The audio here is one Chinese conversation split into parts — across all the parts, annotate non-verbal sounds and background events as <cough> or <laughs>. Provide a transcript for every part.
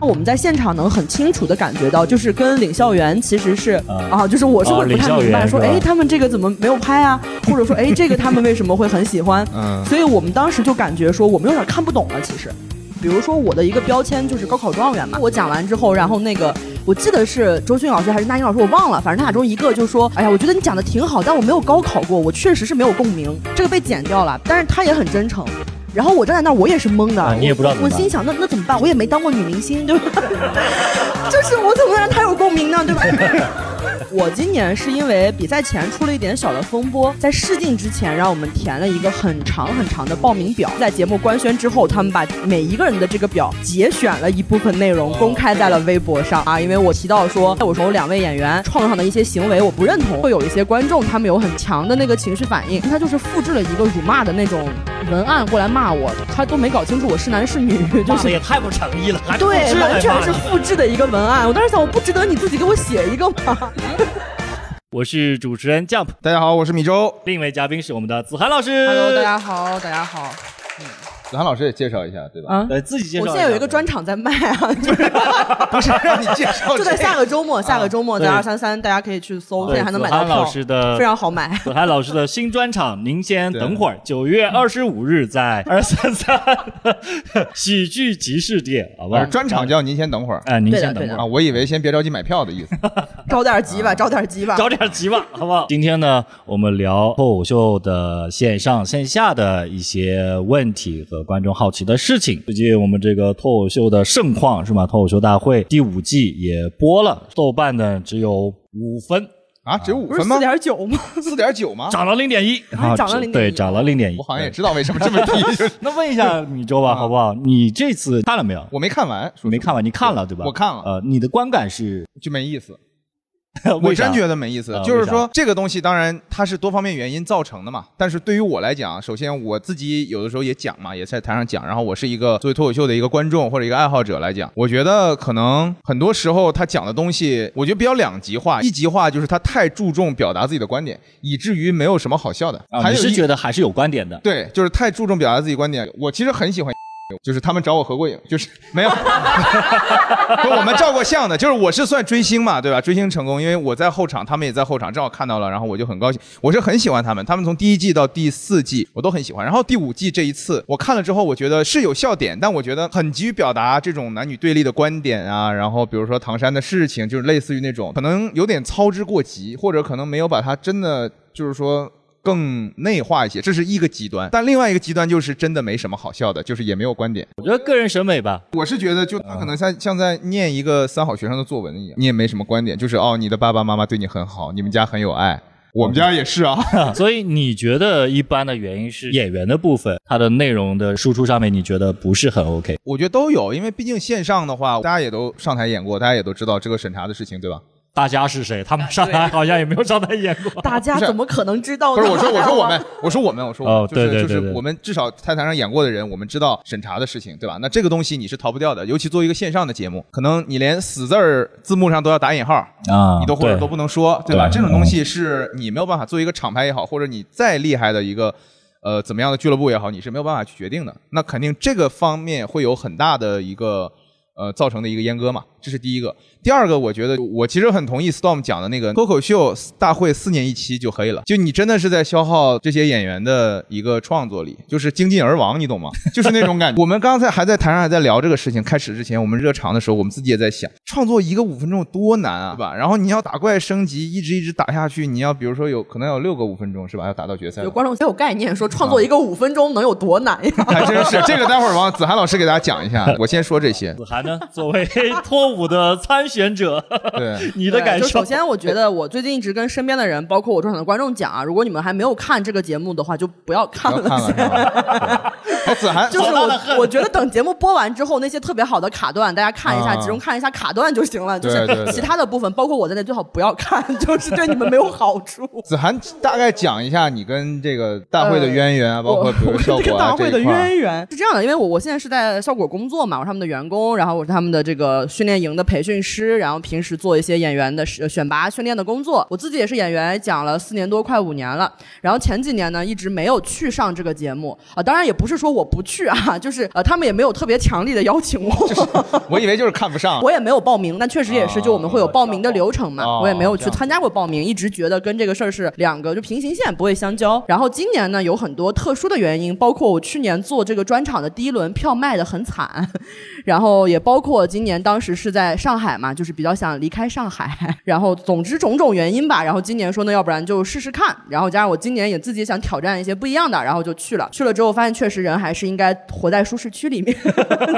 我们在现场能很清楚的感觉到，就是跟领校园其实是啊，就是我是会不太明白，说哎，他们这个怎么没有拍啊？或者说哎，这个他们为什么会很喜欢？嗯，所以我们当时就感觉说，我们有点看不懂了。其实，比如说我的一个标签就是高考状元嘛，我讲完之后，然后那个。我记得是周迅老师还是那英老师，我忘了，反正他俩中一个就说：“哎呀，我觉得你讲的挺好，但我没有高考过，我确实是没有共鸣，这个被剪掉了。”但是他也很真诚。然后我站在那儿，我也是懵的，你也不知道。我心想，那那怎么办？我也没当过女明星，对吧？<laughs> 就是我怎么能让他有共鸣呢？对吧？<laughs> 我今年是因为比赛前出了一点小的风波，在试镜之前让我们填了一个很长很长的报名表，在节目官宣之后，他们把每一个人的这个表节选了一部分内容公开在了微博上啊，因为我提到说，我说两位演员创作上的一些行为我不认同，会有一些观众他们有很强的那个情绪反应，他就是复制了一个辱骂的那种文案过来骂我，他都没搞清楚我是男是女，就是也太不诚意了，对，完全是复制的一个文案，我当时想，我不值得你自己给我写一个吗？<laughs> 我是主持人 Jump，大家好，我是米粥，另一位嘉宾是我们的子涵老师。Hello，大家好，大家好。子涵老师也介绍一下，对吧？啊，呃，自己介绍。我现在有一个专场在卖啊，就 <laughs> 是不是让你介绍，就在 <laughs> 下个周末，下个周末在二三三，大家可以去搜，现在还能买到老师的非常好买。子涵老师的新专场，您先等会儿，九月二十五日在二三三喜剧集市店，好吧？专场叫您先等会儿，哎，您先等会儿啊，我以为先别着急买票的意思，着点急吧，着点急吧，着点急吧，好不好？今天呢，我们聊脱口秀的线上线下的一些问题和观众好奇的。事情最近我们这个脱口秀的盛况是吗？脱口秀大会第五季也播了，豆瓣呢只有五分啊，只有五分吗？四点九吗？四点九吗？涨了零点一，<laughs> 涨了零对，涨了零点一。我好像也知道为什么这么低。<laughs> 那问一下米粥吧，好不好？你这次看了没有？我没看完，没看完，你看了对吧？我看了。呃，你的观感是就没意思。<laughs> 我真觉得没意思，就是说这个东西，当然它是多方面原因造成的嘛。但是对于我来讲，首先我自己有的时候也讲嘛，也在台上讲。然后我是一个作为脱口秀的一个观众或者一个爱好者来讲，我觉得可能很多时候他讲的东西，我觉得比较两极化。一极化就是他太注重表达自己的观点，以至于没有什么好笑的。还是觉得还是有观点的？对，就是太注重表达自己观点。我其实很喜欢。就是他们找我合过影，就是 <laughs> 没有，<laughs> 跟我们照过相的，就是我是算追星嘛，对吧？追星成功，因为我在后场，他们也在后场，正好看到了，然后我就很高兴。我是很喜欢他们，他们从第一季到第四季我都很喜欢。然后第五季这一次我看了之后，我觉得是有笑点，但我觉得很急于表达这种男女对立的观点啊。然后比如说唐山的事情，就是类似于那种可能有点操之过急，或者可能没有把它真的就是说。更内化一些，这是一个极端，但另外一个极端就是真的没什么好笑的，就是也没有观点。我觉得个人审美吧，我是觉得就他可能像像在念一个三好学生的作文一样，你也没什么观点，就是哦，你的爸爸妈妈对你很好，<laughs> 你们家很有爱，我们家也是啊。<laughs> 所以你觉得一般的原因是演员的部分，它的内容的输出上面你觉得不是很 OK？我觉得都有，因为毕竟线上的话，大家也都上台演过，大家也都知道这个审查的事情，对吧？大家是谁？他们上台好像也没有上台演过。大家怎么可能知道呢？不是我说，<laughs> 我说我们，我说我们，我说哦，对对对，就是我们至少在台上演过的人，我们知道审查的事情，对吧？那这个东西你是逃不掉的，尤其做一个线上的节目，可能你连死字儿字幕上都要打引号啊，你都或者都不能说，对吧？这种东西是你没有办法做一个厂牌也好，或者你再厉害的一个呃怎么样的俱乐部也好，你是没有办法去决定的。那肯定这个方面会有很大的一个呃造成的一个阉割嘛，这是第一个。第二个，我觉得我其实很同意 Storm 讲的那个脱口秀大会四年一期就可以了。就你真的是在消耗这些演员的一个创作力，就是精尽而亡，你懂吗？<laughs> 就是那种感觉。我们刚才还在台上还在聊这个事情，开始之前我们热场的时候，我们自己也在想，创作一个五分钟多难啊，对吧？然后你要打怪升级，一直一直打下去，你要比如说有可能有六个五分钟是吧？要打到决赛。有观众才有概念，说创作一个五分钟能有多难呀？还真是这个，待会儿王子涵老师给大家讲一下。<laughs> 我先说这些。子涵呢，作为脱舞的参选者。对 <laughs> 你的感受。首先，我觉得我最近一直跟身边的人，包括我专场的观众讲啊，如果你们还没有看这个节目的话，就不要看了。子涵，就是我，我觉得等节目播完之后，那些特别好的卡段，大家看一下，集中看一下卡段。就行了，就是其他的部分，包括我在内，最好不要看，<laughs> 就是对你们没有好处。子涵大概讲一下你跟这个大会的渊源啊，包括比如效果大会的渊源是这样的，因为我我现在是在效果工作嘛，我是他们的员工，然后我是他们的这个训练营的培训师，然后平时做一些演员的选拔训练的工作。我自己也是演员，讲了四年多，快五年了。然后前几年呢，一直没有去上这个节目啊，当然也不是说我不去啊，<laughs> 就是呃，他们也没有特别强力的邀请我。我以为就是看不上，<laughs> 我也没有报名，但确实也是，就我们会有报名的流程嘛，我也没有去参加过报名，一直觉得跟这个事儿是两个就平行线，不会相交。然后今年呢，有很多特殊的原因，包括我去年做这个专场的第一轮票卖的很惨。<laughs> 然后也包括今年当时是在上海嘛，就是比较想离开上海，<laughs> 然后总之种种原因吧。然后今年说呢，要不然就试试看。然后加上我今年也自己想挑战一些不一样的，然后就去了。去了之后发现确实人还是应该活在舒适区里面，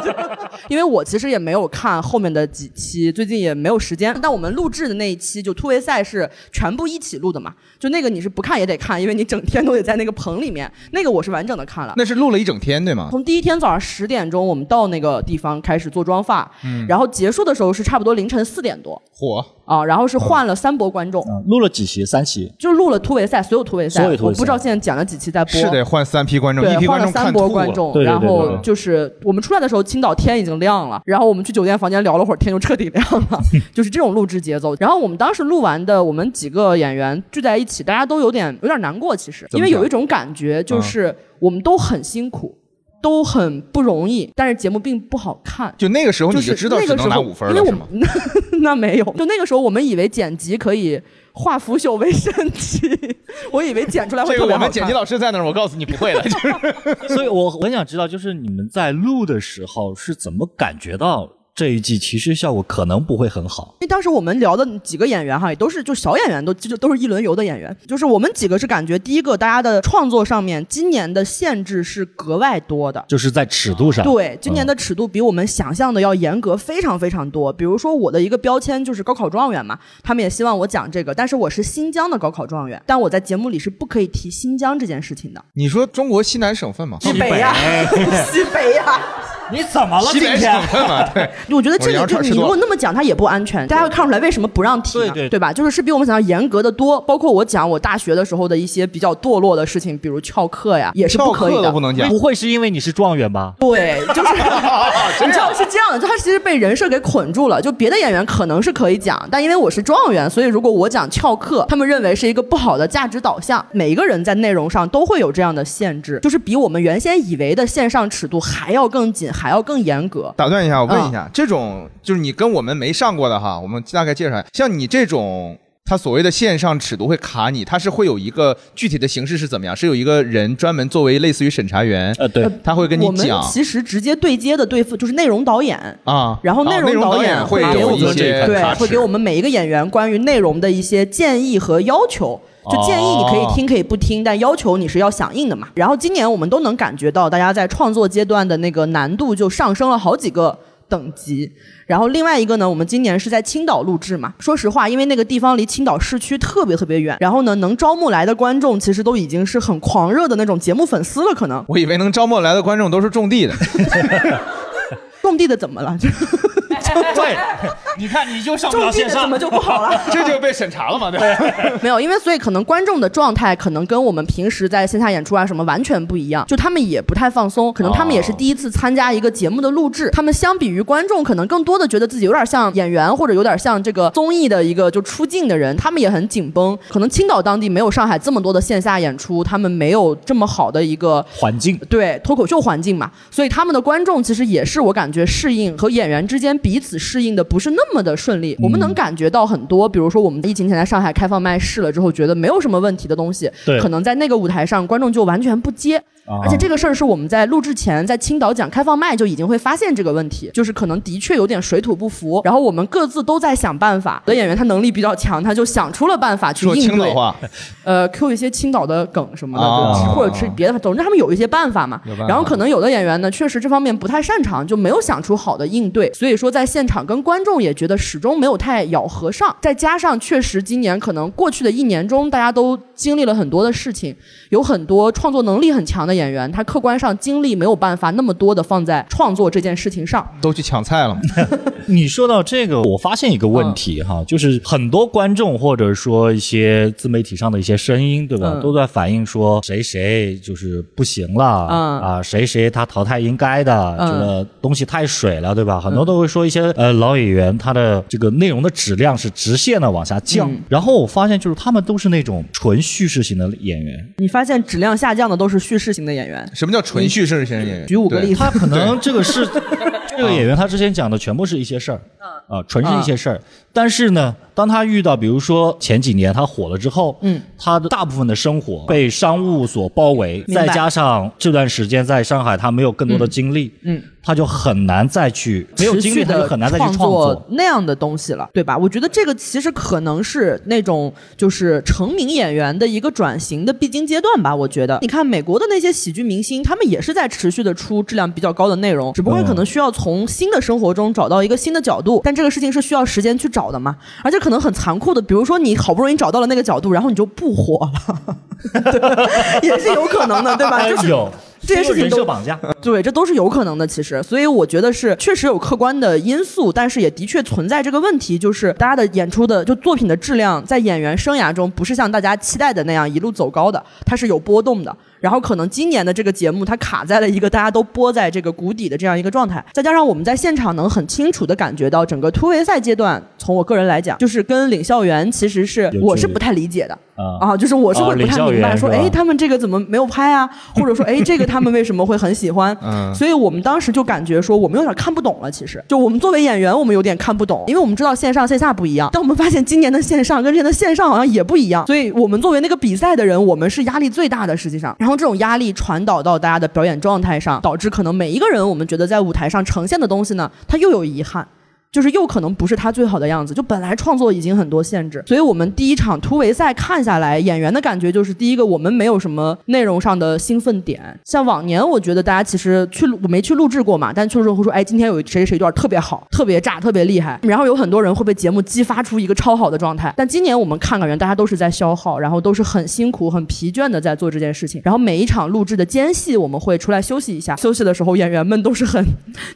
<laughs> 因为我其实也没有看后面的几期，最近也没有时间。但我们录制的那一期就突围赛是全部一起录的嘛，就那个你是不看也得看，因为你整天都得在那个棚里面。那个我是完整的看了。那是录了一整天对吗？从第一天早上十点钟我们到那个地方。开始做妆发，然后结束的时候是差不多凌晨四点多。火啊！然后是换了三波观众，录了几期？三期，就录了突围赛，所有突围赛，我不知道现在剪了几期在播。是得换三批观众，一批观众三波观众，然后就是我们出来的时候，青岛天已经亮了，然后我们去酒店房间聊了会儿，天就彻底亮了，<laughs> 就是这种录制节奏。然后我们当时录完的，我们几个演员聚在一起，大家都有点有点难过，其实，因为有一种感觉，就是我们都很辛苦。都很不容易，但是节目并不好看。就那个时候你就知道只能拿五分了，是吗？<laughs> 那没有，就那个时候我们以为剪辑可以化腐朽为神奇，<laughs> 我以为剪出来会这个我们剪辑老师在那儿，我告诉你不会的。<laughs> 所以我很想知道，就是你们在录的时候是怎么感觉到？这一季其实效果可能不会很好，因为当时我们聊的几个演员哈，也都是就小演员，都就都是一轮游的演员。就是我们几个是感觉，第一个大家的创作上面，今年的限制是格外多的，就是在尺度上。对，今年的尺度比我们想象的要严格非常非常多。比如说我的一个标签就是高考状元嘛，他们也希望我讲这个，但是我是新疆的高考状元，但我在节目里是不可以提新疆这件事情的。你说中国西南省份嘛？西北呀，<laughs> 西北呀。你怎么了？今天？对，<laughs> 我觉得这里就你如果那么讲，它也不安全。大家会看出来为什么不让提呢？对对吧？就是是比我们想要严格的多。包括我讲我大学的时候的一些比较堕落的事情，比如翘课呀，也是不可以的。不能讲。不会是因为你是状元吧？对，就是 <laughs> <laughs> 你知道是这样的，就他其实被人设给捆住了。就别的演员可能是可以讲，但因为我是状元，所以如果我讲翘课，他们认为是一个不好的价值导向。每一个人在内容上都会有这样的限制，就是比我们原先以为的线上尺度还要更紧，还要更严格。打断一下，我问一下，这种就是你跟我们没上过的哈，我们大概介绍一下。像你这种，他所谓的线上尺度会卡你，他是会有一个具体的形式是怎么样？是有一个人专门作为类似于审查员，呃，对，他会跟你讲。其实直接对接的对付就是内容导演啊，然后内容导演会给我们对，会给我们每一个演员关于内容的一些建议和要求。就建议你可以听可以不听，但要求你是要响应的嘛。然后今年我们都能感觉到，大家在创作阶段的那个难度就上升了好几个等级。然后另外一个呢，我们今年是在青岛录制嘛。说实话，因为那个地方离青岛市区特别特别远，然后呢，能招募来的观众其实都已经是很狂热的那种节目粉丝了。可能我以为能招募来的观众都是种地的，种地的怎么了？<laughs> <laughs> 对，<laughs> 你看你就上不了线上，怎么就不好了？<laughs> 这就被审查了嘛？对，没有，因为所以可能观众的状态可能跟我们平时在线下演出啊什么完全不一样，就他们也不太放松，可能他们也是第一次参加一个节目的录制，他们相比于观众，可能更多的觉得自己有点像演员，或者有点像这个综艺的一个就出镜的人，他们也很紧绷。可能青岛当地没有上海这么多的线下演出，他们没有这么好的一个环境，对脱口秀环境嘛，所以他们的观众其实也是我感觉适应和演员之间彼此适应的不是那么的顺利，我们能感觉到很多，比如说我们疫情前在上海开放麦试了之后，觉得没有什么问题的东西，可能在那个舞台上观众就完全不接。而且这个事儿是我们在录制前在青岛讲开放麦就已经会发现这个问题，就是可能的确有点水土不服。然后我们各自都在想办法。有的演员他能力比较强，他就想出了办法去应对。呃，Q 一些青岛的梗什么的，或者是别的，总之他们有一些办法嘛。然后可能有的演员呢，确实这方面不太擅长，就没有想出好的应对。所以说在现场跟观众也觉得始终没有太咬合上。再加上确实今年可能过去的一年中，大家都经历了很多的事情，有很多创作能力很强的演。演员，他客观上精力没有办法那么多的放在创作这件事情上，都去抢菜了。<laughs> 你说到这个，我发现一个问题哈，就是很多观众或者说一些自媒体上的一些声音，对吧，都在反映说谁谁就是不行了啊，谁谁他淘汰应该的，这个东西太水了，对吧？很多都会说一些呃老演员他的这个内容的质量是直线的往下降。然后我发现就是他们都是那种纯叙事型的演员。你发现质量下降的都是叙事型的演员？什么叫纯叙事型演员？举五个例子，他可能这个是 <laughs> 这个演员他之前讲的全部是一些事儿。啊，纯是一些事儿，但是呢，当他遇到，比如说前几年他火了之后，嗯，他的大部分的生活被商务所包围，再加上这段时间在上海他没有更多的精力，嗯。他就很难再去没有精力，他就很难再去创作那样的东西了，对吧？我觉得这个其实可能是那种就是成名演员的一个转型的必经阶段吧。我觉得，你看美国的那些喜剧明星，他们也是在持续的出质量比较高的内容，只不过可能需要从新的生活中找到一个新的角度，但这个事情是需要时间去找的嘛。而且可能很残酷的，比如说你好不容易找到了那个角度，然后你就不火了，<laughs> <laughs> 也是有可能的，对吧？就是有。这些事情都绑架，对，这都是有可能的。其实，所以我觉得是确实有客观的因素，但是也的确存在这个问题，就是大家的演出的就作品的质量，在演员生涯中不是像大家期待的那样一路走高的，它是有波动的。然后可能今年的这个节目，它卡在了一个大家都播在这个谷底的这样一个状态，再加上我们在现场能很清楚的感觉到整个突围赛阶段，从我个人来讲，就是跟领校员其实是我是不太理解的啊，就是我是会不太明白说，哎，他们这个怎么没有拍啊？<laughs> 或者说，哎，这个他们为什么会很喜欢？所以我们当时就感觉说，我们有点看不懂了。其实，就我们作为演员，我们有点看不懂，因为我们知道线上线下不一样，但我们发现今年的线上跟之前的线上好像也不一样。所以我们作为那个比赛的人，我们是压力最大的，实际上，然后。这种压力传导到大家的表演状态上，导致可能每一个人，我们觉得在舞台上呈现的东西呢，它又有遗憾。就是又可能不是他最好的样子，就本来创作已经很多限制，所以我们第一场突围赛看下来，演员的感觉就是第一个我们没有什么内容上的兴奋点，像往年我觉得大家其实去我没去录制过嘛，但去的时候会说，哎，今天有谁谁一段特别好，特别炸，特别厉害，然后有很多人会被节目激发出一个超好的状态。但今年我们看感觉大家都是在消耗，然后都是很辛苦、很疲倦的在做这件事情，然后每一场录制的间隙我们会出来休息一下，休息的时候演员们都是很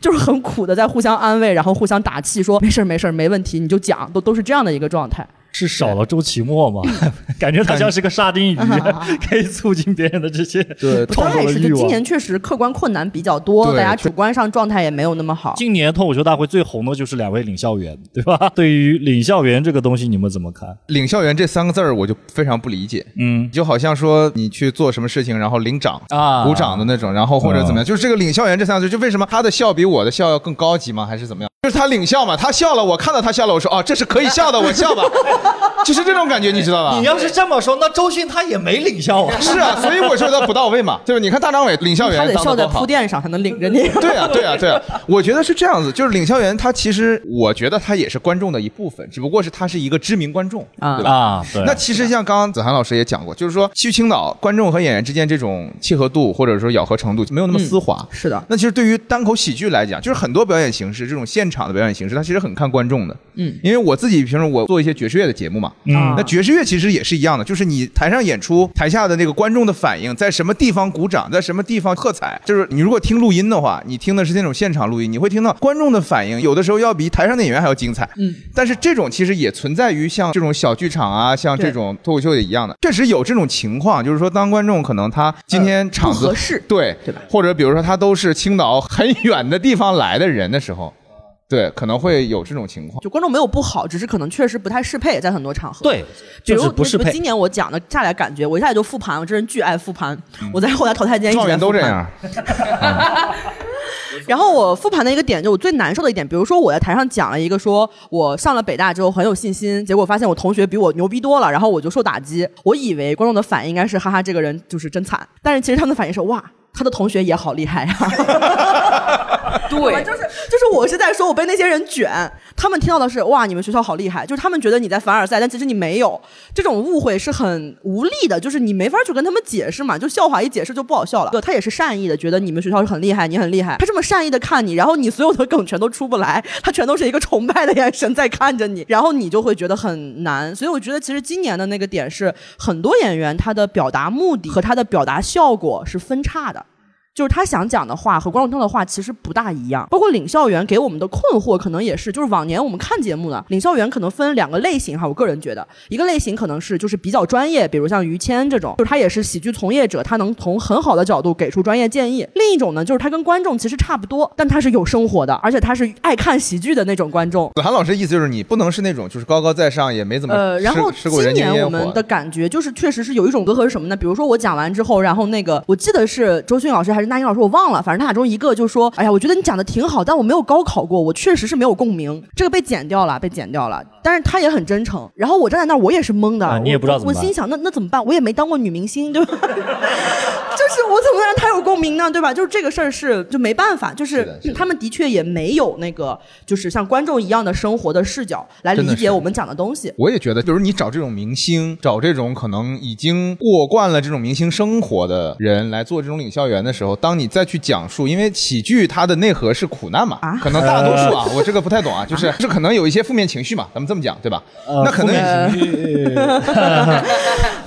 就是很苦的在互相安慰，然后互相打。气说没事儿没事儿没问题，你就讲，都都是这样的一个状态。是少了周奇墨吗？<laughs> 感觉他像是个沙丁鱼，<laughs> 可以促进别人的这些 <laughs> 对创作的欲望。今年确实客观困难比较多，大家主观上状态也没有那么好。今年脱口秀大会最红的就是两位领校员，对吧？对于领校员这个东西，你们怎么看？领校员这三个字儿，我就非常不理解。嗯，就好像说你去做什么事情，然后领掌啊、鼓掌的那种，然后或者怎么样，就是这个领校员这三个字，就为什么他的笑比我的笑要更高级吗？还是怎么样？就是他领笑嘛，他笑了，我看到他笑了，我说哦，这是可以笑的，我笑吧。<laughs> 就是这种感觉，你知道吧？你要是这么说，那周迅她也没领笑啊。<laughs> 是啊，所以我说他不到位嘛。对 <laughs> 吧你看大张伟领笑员，他得笑在铺垫上才能领着你。对啊，对啊，对啊。我觉得是这样子，就是领笑员，他其实我觉得他也是观众的一部分，只不过是他是一个知名观众，对吧？啊，那其实像刚刚子涵老师也讲过，就是说去青岛，观众和演员之间这种契合度或者说咬合程度没有那么丝滑。是的。那其实对于单口喜剧来讲，就是很多表演形式，这种现场的表演形式，它其实很看观众的。嗯。因为我自己平时我做一些爵士乐的节目嘛，嗯，那爵士乐。其实也是一样的，就是你台上演出，台下的那个观众的反应，在什么地方鼓掌，在什么地方喝彩，就是你如果听录音的话，你听的是那种现场录音，你会听到观众的反应，有的时候要比台上的演员还要精彩。嗯，但是这种其实也存在于像这种小剧场啊，像这种脱口秀也一样的，确实有这种情况，就是说当观众可能他今天场子合适，对对吧？或者比如说他都是青岛很远的地方来的人的时候。对，可能会有这种情况。就观众没有不好，只是可能确实不太适配，在很多场合。对，比如不适配。今年我讲的下来感觉，我一下就复盘，我这人巨爱复盘。我在后台淘汰间一直在都这样。<laughs> 然后我复盘的一个点，就我最难受的一点，比如说我在台上讲了一个，说我上了北大之后很有信心，结果发现我同学比我牛逼多了，然后我就受打击。我以为观众的反应应该是哈哈，这个人就是真惨，但是其实他们的反应是哇。他的同学也好厉害呀，<laughs> <laughs> 对，<laughs> 就是就是我是在说我被那些人卷，他们听到的是哇，你们学校好厉害，就是他们觉得你在凡尔赛，但其实你没有。这种误会是很无力的，就是你没法去跟他们解释嘛，就笑话一解释就不好笑了。对，他也是善意的，觉得你们学校是很厉害，你很厉害，他这么善意的看你，然后你所有的梗全都出不来，他全都是一个崇拜的眼神在看着你，然后你就会觉得很难。所以我觉得其实今年的那个点是，很多演员他的表达目的和他的表达效果是分叉的。就是他想讲的话和观众听的话其实不大一样，包括领校园给我们的困惑可能也是，就是往年我们看节目呢，领校园可能分两个类型哈，我个人觉得，一个类型可能是就是比较专业，比如像于谦这种，就是他也是喜剧从业者，他能从很好的角度给出专业建议；另一种呢，就是他跟观众其实差不多，但他是有生活的，而且他是爱看喜剧的那种观众。子涵老师意思就是你不能是那种就是高高在上，也没怎么呃，然后今年我们的感觉就是确实是有一种隔阂是什么呢？比如说我讲完之后，然后那个我记得是周迅老师还是那英老师，我忘了。反正他俩中一个就说：“哎呀，我觉得你讲的挺好，但我没有高考过，我确实是没有共鸣。这个被剪掉了，被剪掉了。但是他也很真诚。然后我站在那儿，我也是懵的，你也不知道怎么我心想，那那怎么办？我也没当过女明星，对吧？<laughs> <laughs> 就是我怎么能让他有共鸣呢？对吧？就是这个事儿是就没办法，就是他们的确也没有那个，就是像观众一样的生活的视角来理解我们讲的东西。我也觉得，就是你找这种明星，找这种可能已经过惯了这种明星生活的人来做这种领校员的时候，当你再去讲。述，因为喜剧它的内核是苦难嘛，啊可能大多数啊，我这个不太懂啊，就是是可能有一些负面情绪嘛，咱们这么讲对吧？那可能 <laughs>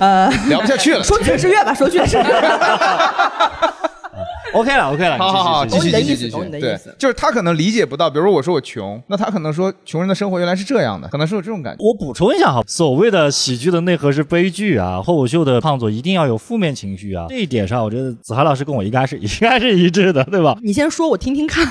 呃聊不下去了，说爵士乐吧，说爵士乐。<laughs> OK 了，OK 了，好好好，继续继续继续。对，就是他可能理解不到，比如说我说我穷，那他可能说穷人的生活原来是这样的，可能是有这种感觉。我补充一下哈，所谓的喜剧的内核是悲剧啊，脱口秀的创作一定要有负面情绪啊，<laughs> 这一点上，我觉得子涵老师跟我应该是应该是一致的，对吧？<laughs> 你先说，我听听看。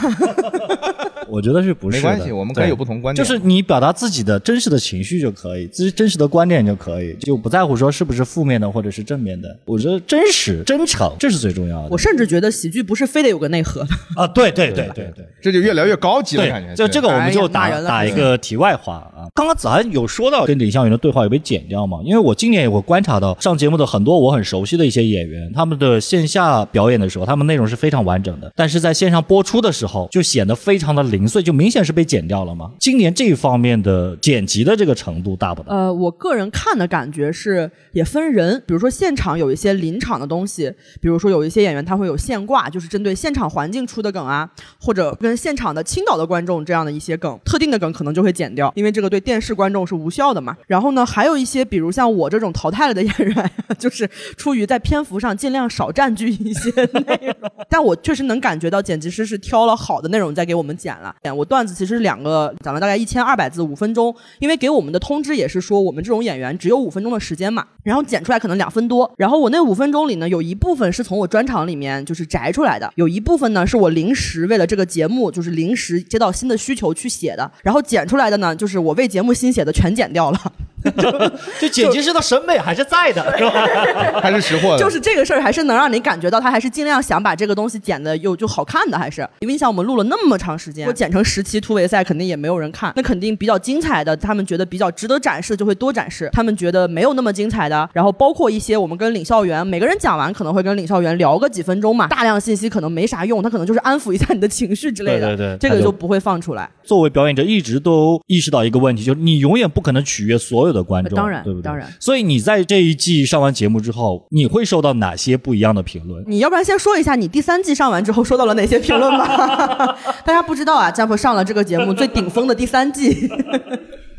我觉得是不是？没关系，我们可以有不同观点。就是你表达自己的真实的情绪就可以，自己真实的观点就可以，就不在乎说是不是负面的或者是正面的。我觉得真实、真诚，这是最重要的。我甚至觉得喜剧不是非得有个内核的啊！对对对对对，这就越聊越高级了感觉。就这个，我们就打打一个题外话啊。刚刚子涵有说到跟李湘云的对话有被剪掉吗？因为我今年也会观察到上节目的很多我很熟悉的一些演员，他们的线下表演的时候，他们内容是非常完整的，但是在线上播出的时候就显得非常的零碎，就明显是被。被剪掉了嘛？今年这一方面的剪辑的这个程度大不大？呃，我个人看的感觉是也分人，比如说现场有一些临场的东西，比如说有一些演员他会有现挂，就是针对现场环境出的梗啊，或者跟现场的青岛的观众这样的一些梗，特定的梗可能就会剪掉，因为这个对电视观众是无效的嘛。然后呢，还有一些比如像我这种淘汰了的演员，<laughs> 就是出于在篇幅上尽量少占据一些内容，<laughs> 但我确实能感觉到剪辑师是挑了好的内容在给我们剪了。我段子其实。是两个讲了大概一千二百字五分钟，因为给我们的通知也是说我们这种演员只有五分钟的时间嘛，然后剪出来可能两分多，然后我那五分钟里呢有一部分是从我专场里面就是摘排出来的，有一部分呢是我临时为了这个节目就是临时接到新的需求去写的，然后剪出来的呢就是我为节目新写的全剪掉了。<laughs> 就剪辑师的审美还是在的，是吧？<laughs> 还是识货的。就是这个事儿，还是能让你感觉到他还是尽量想把这个东西剪的又就好看的，还是因为你想我们录了那么长时间，我剪成十期突围赛肯定也没有人看，那肯定比较精彩的，他们觉得比较值得展示就会多展示，他们觉得没有那么精彩的，然后包括一些我们跟领校园每个人讲完可能会跟领校园聊个几分钟嘛，大量信息可能没啥用，他可能就是安抚一下你的情绪之类的，对对，这个就不会放出来。作为表演者，一直都意识到一个问题，就是你永远不可能取悦所有的观众，当然。对不对？当然，所以你在这一季上完节目之后，你会收到哪些不一样的评论？你要不然先说一下你第三季上完之后收到了哪些评论吧？<laughs> 大家不知道啊，Jump 上了这个节目最顶峰的第三季，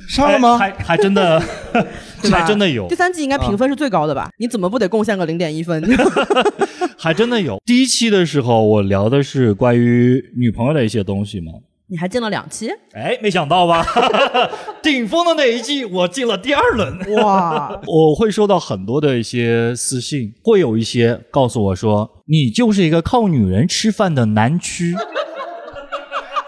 上了吗？还还真的，<laughs> 还真的有。第三季应该评分是最高的吧？你怎么不得贡献个零点一分？<laughs> 还真的有。第一期的时候，我聊的是关于女朋友的一些东西嘛。你还进了两期？哎，没想到吧？<laughs> 顶峰的那一季，我进了第二轮。哇！<laughs> 我会收到很多的一些私信，会有一些告诉我说，你就是一个靠女人吃饭的男区。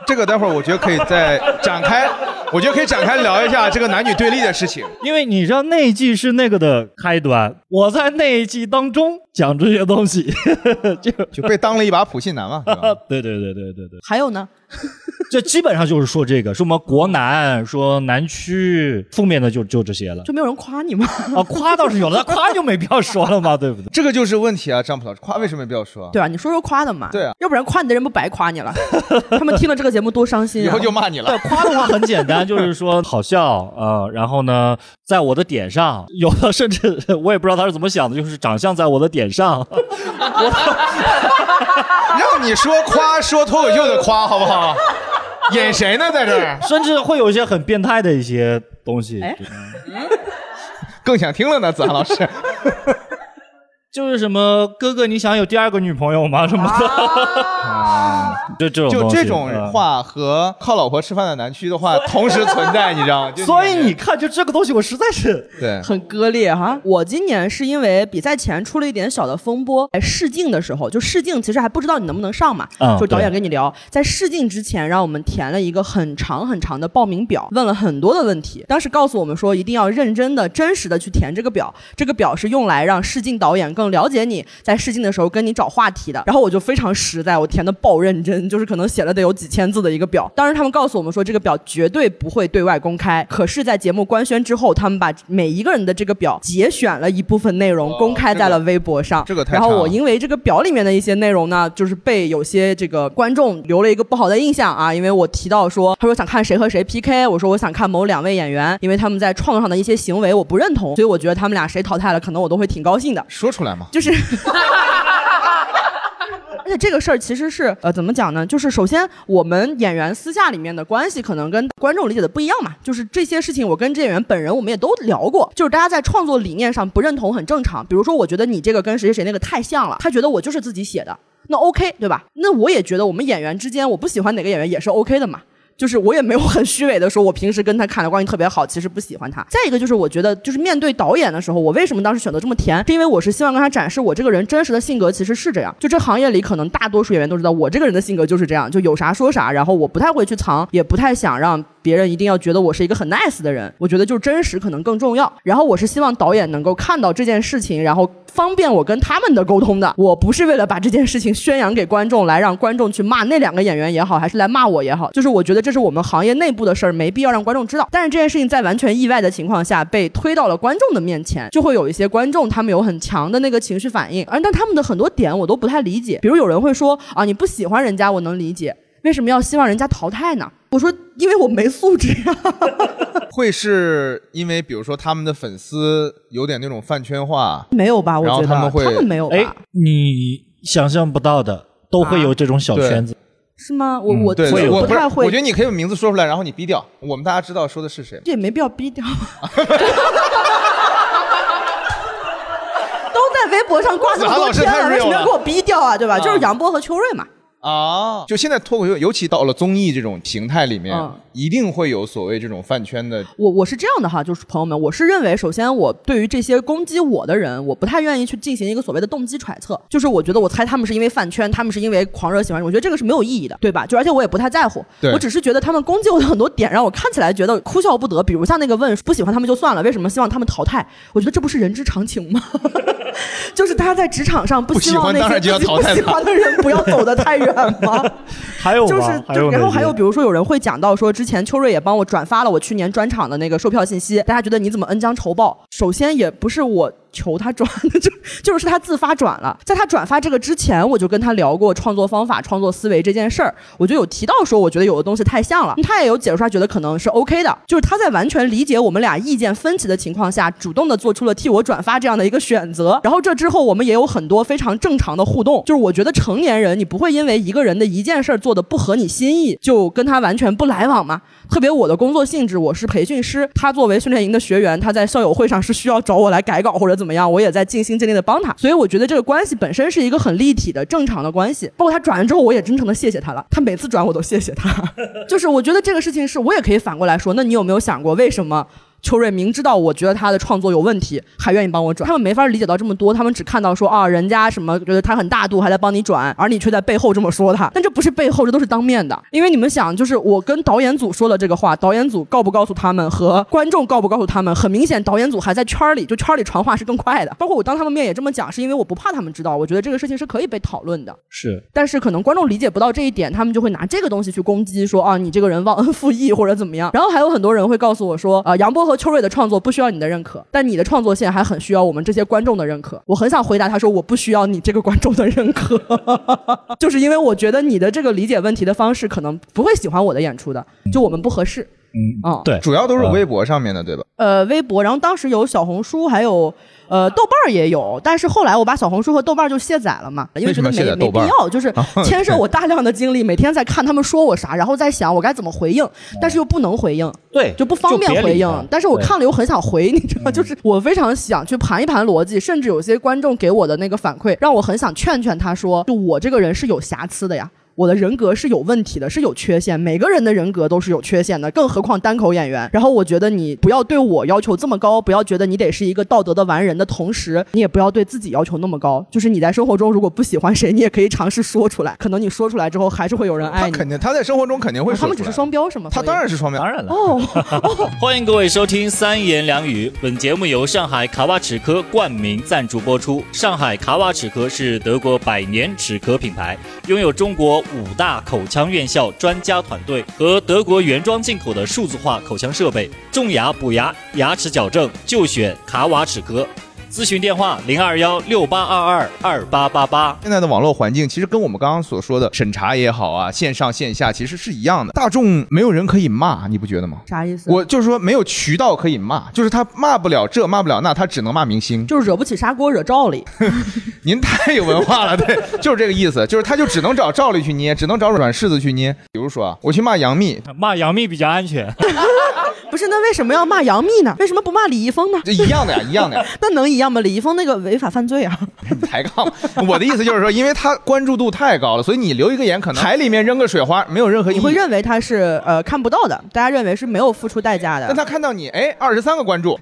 这个待会儿我觉得可以再展开，我觉得可以展开聊一下这个男女对立的事情。因为你知道那一季是那个的开端，我在那一季当中讲这些东西，<laughs> 就就被当了一把普信男嘛。<laughs> 对对对对对对。还有呢？<laughs> 这基本上就是说这个，说我们国南，说南区，负面的就就这些了。就没有人夸你吗？啊，夸倒是有了，夸就没必要说了嘛，对不对？这个就是问题啊，张普老师，夸为什么没必要说？对啊，你说说夸的嘛。对啊，要不然夸你的人不白夸你了？他们听了这个节目多伤心啊！以后就骂你了。对，夸的话很简单，就是说好笑啊，然后呢，在我的点上，有的甚至我也不知道他是怎么想的，就是长相在我的点上。<laughs> 让你说夸说脱口秀的夸好不好？演谁呢，在这儿？<laughs> 甚至会有一些很变态的一些东西。更想听了呢，子涵老师。就是什么哥哥，你想有第二个女朋友吗？<laughs> 什么的，啊，就这种就这种话和靠老婆吃饭的南区的话同时存在，你知道吗？所以你看，就这个东西，我实在是对很割裂哈。我今年是因为比赛前出了一点小的风波，在试镜的时候，就试镜其实还不知道你能不能上嘛，嗯就导演跟你聊，在试镜之前让我们填了一个很长很长的报名表，问了很多的问题。当时告诉我们说，一定要认真的、真实的去填这个表，这个表是用来让试镜导演更。更了解你在试镜的时候跟你找话题的，然后我就非常实在，我填的爆认真，就是可能写了得有几千字的一个表。当时他们告诉我们说，这个表绝对不会对外公开。可是，在节目官宣之后，他们把每一个人的这个表节选了一部分内容公开在了微博上。这个然后我因为这个表里面的一些内容呢，就是被有些这个观众留了一个不好的印象啊，因为我提到说，他说想看谁和谁 PK，我说我想看某两位演员，因为他们在创作上的一些行为我不认同，所以我觉得他们俩谁淘汰了，可能我都会挺高兴的。说出来。就是，<laughs> 而且这个事儿其实是呃，怎么讲呢？就是首先，我们演员私下里面的关系可能跟观众理解的不一样嘛。就是这些事情，我跟这演员本人我们也都聊过。就是大家在创作理念上不认同很正常。比如说，我觉得你这个跟谁谁谁那个太像了，他觉得我就是自己写的，那 OK 对吧？那我也觉得我们演员之间，我不喜欢哪个演员也是 OK 的嘛。就是我也没有很虚伪的说，我平时跟他看的关系特别好，其实不喜欢他。<laughs> 再一个就是我觉得，就是面对导演的时候，我为什么当时选择这么甜？是因为我是希望跟他展示我这个人真实的性格其实是这样。就这行业里，可能大多数演员都知道我这个人的性格就是这样，就有啥说啥，然后我不太会去藏，也不太想让。别人一定要觉得我是一个很 nice 的人，我觉得就是真实可能更重要。然后我是希望导演能够看到这件事情，然后方便我跟他们的沟通的。我不是为了把这件事情宣扬给观众，来让观众去骂那两个演员也好，还是来骂我也好，就是我觉得得这是我们行业内部的事儿，没必要让观众知道。但是这件事情在完全意外的情况下被推到了观众的面前，就会有一些观众他们有很强的那个情绪反应，而但他们的很多点我都不太理解。比如有人会说啊，你不喜欢人家，我能理解。为什么要希望人家淘汰呢？我说，因为我没素质呀。<laughs> 会是因为，比如说他们的粉丝有点那种饭圈化？没有吧？我觉得他们会，他们没有吧？你想象不到的，都会有这种小圈子，是吗？我我我不太会。我觉得你可以把名字说出来，然后你逼掉，我们大家知道说的是谁。这也没必要逼掉。<laughs> 都在微博上挂这么多天了，为什么要给我逼掉啊？对吧？就是杨波和秋瑞嘛。啊，就现在脱口秀，尤其到了综艺这种形态里面。一定会有所谓这种饭圈的。我我是这样的哈，就是朋友们，我是认为，首先我对于这些攻击我的人，我不太愿意去进行一个所谓的动机揣测。就是我觉得我猜他们是因为饭圈，他们是因为狂热喜欢，我觉得这个是没有意义的，对吧？就而且我也不太在乎。我只是觉得他们攻击我的很多点让我看起来觉得哭笑不得。比如像那个问不喜欢他们就算了，为什么希望他们淘汰？我觉得这不是人之常情吗？<laughs> 就是大家在职场上不希望那些不喜欢的人不要走得太远吗？<laughs> 还有就是然后还有比如说有人会讲到说之前秋瑞也帮我转发了我去年专场的那个售票信息，大家觉得你怎么恩将仇报？首先也不是我。求他转的 <laughs> 就就是他自发转了，在他转发这个之前，我就跟他聊过创作方法、创作思维这件事儿，我就有提到说，我觉得有的东西太像了，他也有解释他，觉得可能是 OK 的，就是他在完全理解我们俩意见分歧的情况下，主动的做出了替我转发这样的一个选择，然后这之后我们也有很多非常正常的互动，就是我觉得成年人你不会因为一个人的一件事儿做的不合你心意，就跟他完全不来往吗？特别我的工作性质，我是培训师，他作为训练营的学员，他在校友会上是需要找我来改稿或者怎么样，我也在尽心尽力的帮他，所以我觉得这个关系本身是一个很立体的正常的关系。包括他转了之后，我也真诚的谢谢他了，他每次转我都谢谢他，<laughs> 就是我觉得这个事情是我也可以反过来说，那你有没有想过为什么？秋瑞明知道我觉得他的创作有问题，还愿意帮我转。他们没法理解到这么多，他们只看到说啊，人家什么觉得他很大度，还在帮你转，而你却在背后这么说他。但这不是背后，这都是当面的。因为你们想，就是我跟导演组说了这个话，导演组告不告诉他们，和观众告不告诉他们，很明显，导演组还在圈里，就圈里传话是更快的。包括我当他们面也这么讲，是因为我不怕他们知道，我觉得这个事情是可以被讨论的。是，但是可能观众理解不到这一点，他们就会拿这个东西去攻击，说啊，你这个人忘恩负义或者怎么样。然后还有很多人会告诉我说，啊，杨波和秋瑞的创作不需要你的认可，但你的创作线还很需要我们这些观众的认可。我很想回答他说，我不需要你这个观众的认可，<laughs> 就是因为我觉得你的这个理解问题的方式可能不会喜欢我的演出的，就我们不合适。哦，对，主要都是微博上面的，对吧？呃，微博，然后当时有小红书，还有。呃，豆瓣儿也有，但是后来我把小红书和豆瓣儿就卸载了嘛，因为觉得没没必要，就是 <laughs> 牵涉我大量的精力，每天在看他们说我啥，然后在想我该怎么回应，但是又不能回应，对，就不方便回应。但是我看了又很想回，你知道，就是我非常想去盘一盘逻辑，甚至有些观众给我的那个反馈，让我很想劝劝他说，就我这个人是有瑕疵的呀。我的人格是有问题的，是有缺陷。每个人的人格都是有缺陷的，更何况单口演员。然后我觉得你不要对我要求这么高，不要觉得你得是一个道德的完人的同时，你也不要对自己要求那么高。就是你在生活中如果不喜欢谁，你也可以尝试说出来。可能你说出来之后，还是会有人爱你。他肯定他在生活中肯定会说。他们只是双标是吗？他当然是双标，当然了。哦，<laughs> 欢迎各位收听三言两语。本节目由上海卡瓦齿科冠名赞助播出。上海卡瓦齿科是德国百年齿科品牌，拥有中国五大口。腔院校专家团队和德国原装进口的数字化口腔设备，种牙补牙、牙齿矫正就选卡瓦齿科。咨询电话零二幺六八二二二八八八。现在的网络环境其实跟我们刚刚所说的审查也好啊，线上线下其实是一样的。大众没有人可以骂，你不觉得吗？啥意思？我就是说没有渠道可以骂，就是他骂不了这，骂不了那，他只能骂明星，就是惹不起砂锅惹赵丽。<laughs> 您太有文化了，对，<laughs> 就是这个意思，就是他就只能找赵丽去捏，只能找软柿子去捏。比如说啊，我去骂杨幂，骂杨幂比较安全。<laughs> 不是，那为什么要骂杨幂呢？为什么不骂李易峰呢？这一样的呀，一样的呀。<laughs> 那能一样吗？李易峰那个违法犯罪啊！你 <laughs> 抬杠。我的意思就是说，因为他关注度太高了，所以你留一个言，可能 <laughs> 海里面扔个水花，没有任何意义。你会认为他是呃看不到的，大家认为是没有付出代价的。那他看到你，哎，二十三个关注，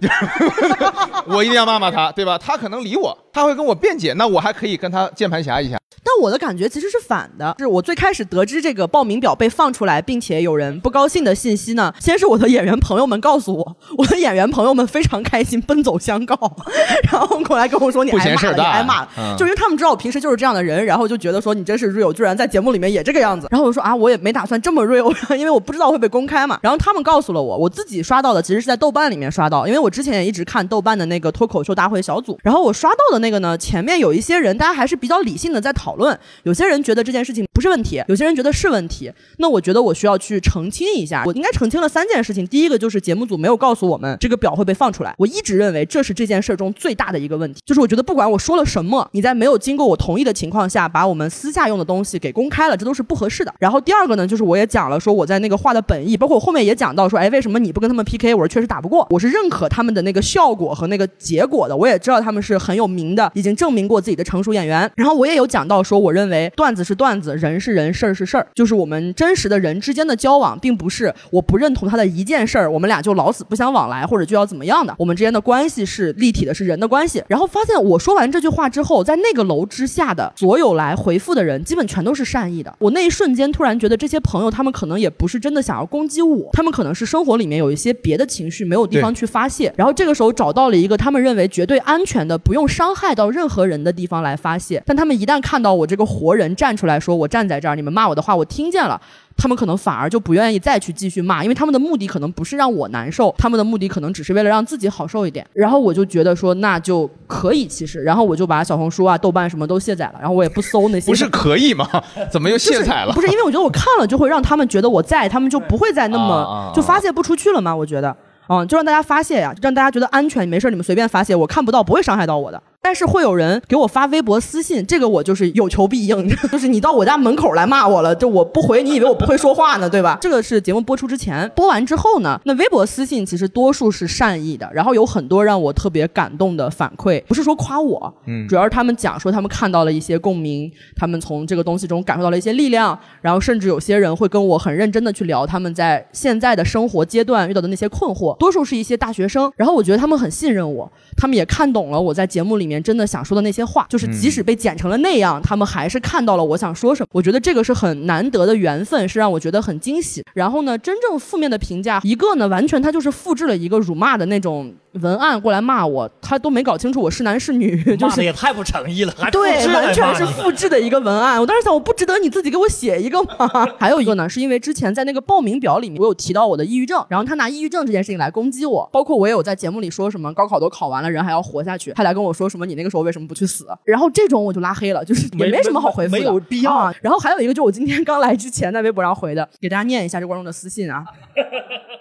我一定要骂骂他，对吧？他可能理我，他会跟我辩解，那我还可以跟他键盘侠一下。但我的感觉其实是反的，是我最开始得知这个报名表被放出来，并且有人不高兴的信息呢。先是我的演员朋友们告诉我，<laughs> 我的演员朋友们非常开心，奔走相告，<laughs> 然后过来跟我说你挨骂了，你挨骂了，就因为他们知道我平时就是这样的人，然后就觉得说你真是 real，居然在节目里面也这个样子。然后我说啊，我也没打算这么 real，<laughs> 因为我不知道会被公开嘛。然后他们告诉了我，我自己刷到的其实是在豆瓣里面刷到，因为我之前也一直看豆瓣的那个脱口秀大会小组，然后我刷到的那个呢，前面有一些人，大家还是比较理性的在讨论，有些。人觉得这件事情不是问题，有些人觉得是问题。那我觉得我需要去澄清一下，我应该澄清了三件事情。第一个就是节目组没有告诉我们这个表会被放出来。我一直认为这是这件事中最大的一个问题，就是我觉得不管我说了什么，你在没有经过我同意的情况下把我们私下用的东西给公开了，这都是不合适的。然后第二个呢，就是我也讲了说我在那个画的本意，包括我后面也讲到说，哎，为什么你不跟他们 PK？我说确实打不过，我是认可他们的那个效果和那个结果的。我也知道他们是很有名的，已经证明过自己的成熟演员。然后我也有讲到说，我认为段子是段子。人是人，事儿是事儿，就是我们真实的人之间的交往，并不是我不认同他的一件事儿，我们俩就老死不相往来，或者就要怎么样的。我们之间的关系是立体的，是人的关系。然后发现我说完这句话之后，在那个楼之下的所有来回复的人，基本全都是善意的。我那一瞬间突然觉得，这些朋友他们可能也不是真的想要攻击我，他们可能是生活里面有一些别的情绪，没有地方去发泄。然后这个时候找到了一个他们认为绝对安全的、不用伤害到任何人的地方来发泄。但他们一旦看到我这个活人站出来说，我站在这儿，你们骂。骂我的话，我听见了，他们可能反而就不愿意再去继续骂，因为他们的目的可能不是让我难受，他们的目的可能只是为了让自己好受一点。然后我就觉得说，那就可以，其实，然后我就把小红书啊、豆瓣什么都卸载了，然后我也不搜那些。不是可以吗？<laughs> 怎么又卸载了？<laughs> 不是，因为我觉得我看了就会让他们觉得我在，他们就不会再那么就发泄不出去了嘛。我觉得，嗯，就让大家发泄呀，让大家觉得安全，没事你们随便发泄，我看不到，不会伤害到我的。但是会有人给我发微博私信，这个我就是有求必应，<laughs> 就是你到我家门口来骂我了，就我不回，你以为我不会说话呢，对吧？这个是节目播出之前，播完之后呢，那微博私信其实多数是善意的，然后有很多让我特别感动的反馈，不是说夸我，嗯，主要是他们讲说他们看到了一些共鸣，他们从这个东西中感受到了一些力量，然后甚至有些人会跟我很认真的去聊他们在现在的生活阶段遇到的那些困惑，多数是一些大学生，然后我觉得他们很信任我，他们也看懂了我在节目里面真的想说的那些话，就是即使被剪成了那样，他们还是看到了我想说什么。我觉得这个是很难得的缘分，是让我觉得很惊喜。然后呢，真正负面的评价一个呢，完全他就是复制了一个辱骂的那种。文案过来骂我，他都没搞清楚我是男是女，<laughs> 就是也太不诚意了。对，完全是复制的一个文案。我当时想，我不值得你自己给我写一个吗？<laughs> 还有一个呢，是因为之前在那个报名表里面，我有提到我的抑郁症，然后他拿抑郁症这件事情来攻击我，包括我也有在节目里说什么高考都考完了，人还要活下去，他来跟我说什么你那个时候为什么不去死？<laughs> 然后这种我就拉黑了，就是也没什么好回复的，没有必要。啊然后还有一个，就是我今天刚来之前在微博上回的，给大家念一下这观众的私信啊。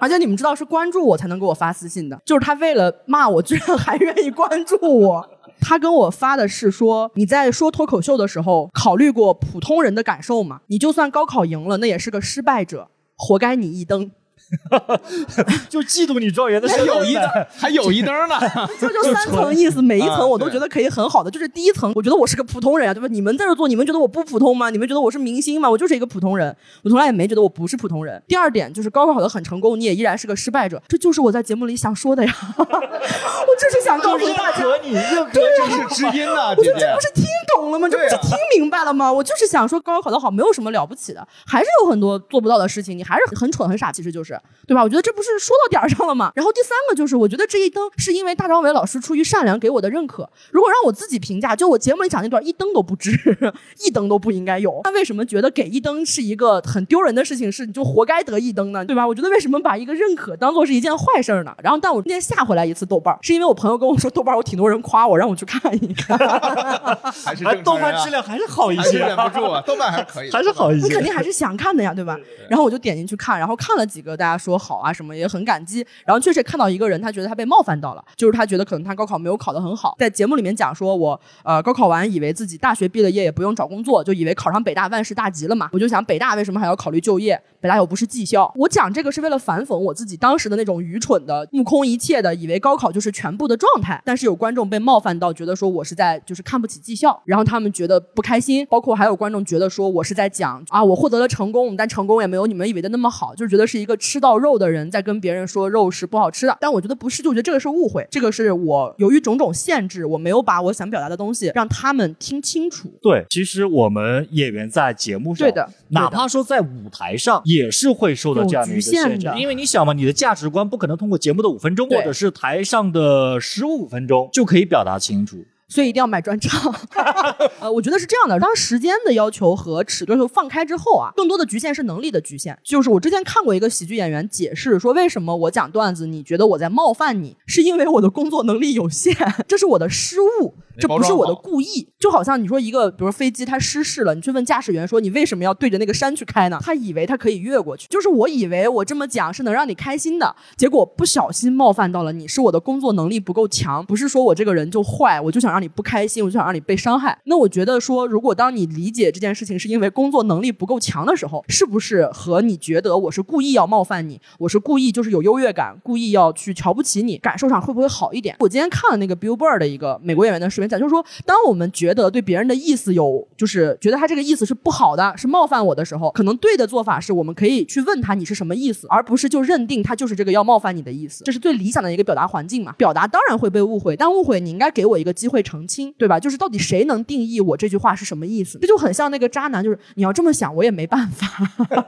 而且你们知道是关注我才能给我发私信的，就是他为了骂我，居然还愿意关注我。他跟我发的是说你在说脱口秀的时候考虑过普通人的感受吗？你就算高考赢了，那也是个失败者，活该你一蹬。<laughs> 就嫉妒你状元的还有一灯，还有一灯呢。<laughs> 这就 <laughs> 三层意思，每一层我都觉得可以很好的。就是第一层，我觉得我是个普通人啊，对吧？你们在这做，你们觉得我不普通吗？你们觉得我是明星吗？我就是一个普通人，我从来也没觉得我不是普通人。第二点就是高考考得很成功，你也依然是个失败者，这就是我在节目里想说的呀。我就是想告诉大家，你认可这是知音呐，我觉得这不是听懂了吗？这不是听明白了吗？我就是想说，高考考得好没有什么了不起的，还是有很多做不到的事情，你还是很蠢很傻，其实就是。对吧？我觉得这不是说到点儿上了吗？然后第三个就是，我觉得这一灯是因为大张伟老师出于善良给我的认可。如果让我自己评价，就我节目里讲那段一灯都不值，<laughs> 一灯都不应该有。那为什么觉得给一灯是一个很丢人的事情？是你就活该得一灯呢？对吧？我觉得为什么把一个认可当做是一件坏事呢？然后，但我今天下回来一次豆瓣，是因为我朋友跟我说豆瓣有挺多人夸我，让我去看一看。<laughs> 还是豆瓣质量还是好一些，忍不住啊，豆瓣还是可以，还是好一些。你肯定还是想看的呀，对吧？然后我就点进去看，然后看了几个，大家说。好啊，什么也很感激。然后确实看到一个人，他觉得他被冒犯到了，就是他觉得可能他高考没有考得很好。在节目里面讲说，我呃高考完以为自己大学毕了业也不用找工作，就以为考上北大万事大吉了嘛。我就想北大为什么还要考虑就业？北大又不是技校。我讲这个是为了反讽我自己当时的那种愚蠢的、目空一切的，以为高考就是全部的状态。但是有观众被冒犯到，觉得说我是在就是看不起技校，然后他们觉得不开心。包括还有观众觉得说我是在讲啊，我获得了成功，但成功也没有你们以为的那么好，就觉得是一个吃到肉的人在跟别人说肉是不好吃的。但我觉得不是，就我觉得这个是误会，这个是我由于种种限制，我没有把我想表达的东西让他们听清楚。对，其实我们演员在节目上，对的，哪怕说在舞台上。也是会受到这样的一个限制，因为你想嘛，你的价值观不可能通过节目的五分钟，或者是台上的十五分钟就可以表达清楚，所以一定要买专场。<laughs> 呃，我觉得是这样的，当时间的要求和尺度放开之后啊，更多的局限是能力的局限。就是我之前看过一个喜剧演员解释说，为什么我讲段子你觉得我在冒犯你，是因为我的工作能力有限，<laughs> 这是我的失误。这不是我的故意，就好像你说一个，比如飞机它失事了，你去问驾驶员说你为什么要对着那个山去开呢？他以为他可以越过去，就是我以为我这么讲是能让你开心的，结果不小心冒犯到了你，是我的工作能力不够强，不是说我这个人就坏，我就想让你不开心，我就想让你被伤害。那我觉得说，如果当你理解这件事情是因为工作能力不够强的时候，是不是和你觉得我是故意要冒犯你，我是故意就是有优越感，故意要去瞧不起你，感受上会不会好一点？我今天看了那个 Billboard 的一个美国演员的视频。讲就是说，当我们觉得对别人的意思有，就是觉得他这个意思是不好的，是冒犯我的时候，可能对的做法是我们可以去问他你是什么意思，而不是就认定他就是这个要冒犯你的意思。这是最理想的一个表达环境嘛？表达当然会被误会，但误会你应该给我一个机会澄清，对吧？就是到底谁能定义我这句话是什么意思？这就很像那个渣男，就是你要这么想，我也没办法。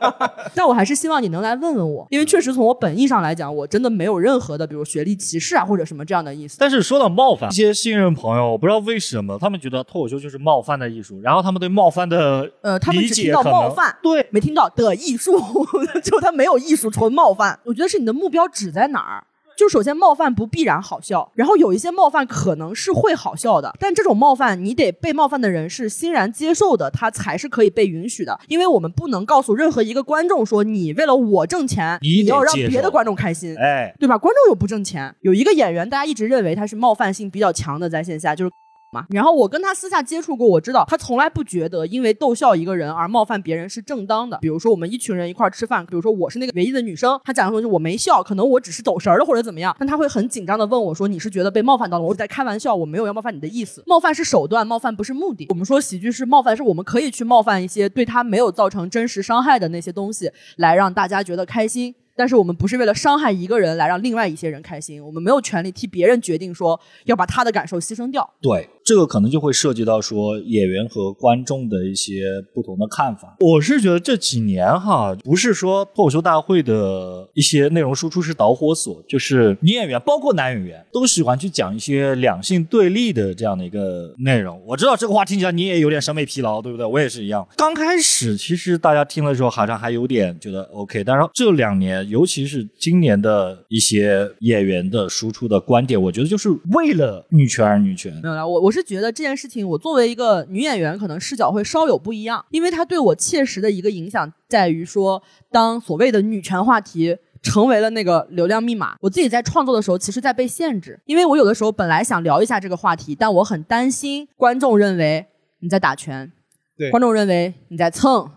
<laughs> 但我还是希望你能来问问我，因为确实从我本意上来讲，我真的没有任何的，比如学历歧视啊或者什么这样的意思。但是说到冒犯一些信任朋友，我不知道为什么他们觉得脱口秀就是冒犯的艺术，然后他们对冒犯的呃，他们只听到冒犯，对，没听到的艺术，<laughs> 就他没有艺术，纯冒犯。我觉得是你的目标指在哪儿。就首先冒犯不必然好笑，然后有一些冒犯可能是会好笑的，但这种冒犯你得被冒犯的人是欣然接受的，他才是可以被允许的。因为我们不能告诉任何一个观众说你为了我挣钱，你要让别的观众开心，哎，对吧？观众又不挣钱。有一个演员，大家一直认为他是冒犯性比较强的，在线下就是。嘛。然后我跟他私下接触过，我知道他从来不觉得因为逗笑一个人而冒犯别人是正当的。比如说我们一群人一块吃饭，比如说我是那个唯一的女生，他讲的东西我没笑，可能我只是走神了或者怎么样，但他会很紧张的问我说：“你是觉得被冒犯到了？我在开玩笑，我没有要冒犯你的意思。冒犯是手段，冒犯不是目的。我们说喜剧是冒犯，是我们可以去冒犯一些对他没有造成真实伤害的那些东西，来让大家觉得开心。”但是我们不是为了伤害一个人来让另外一些人开心，我们没有权利替别人决定说要把他的感受牺牲掉。对。这个可能就会涉及到说演员和观众的一些不同的看法。我是觉得这几年哈，不是说脱口秀大会的一些内容输出是导火索，就是女演员包括男演员都喜欢去讲一些两性对立的这样的一个内容。我知道这个话听起来你也有点审美疲劳，对不对？我也是一样。刚开始其实大家听的时候好像还有点觉得 OK，但是这两年，尤其是今年的一些演员的输出的观点，我觉得就是为了女权而女权。没有啦，我我。我是觉得这件事情，我作为一个女演员，可能视角会稍有不一样，因为它对我切实的一个影响在于说，当所谓的女权话题成为了那个流量密码，我自己在创作的时候，其实在被限制，因为我有的时候本来想聊一下这个话题，但我很担心观众认为你在打拳，对，观众认为你在蹭。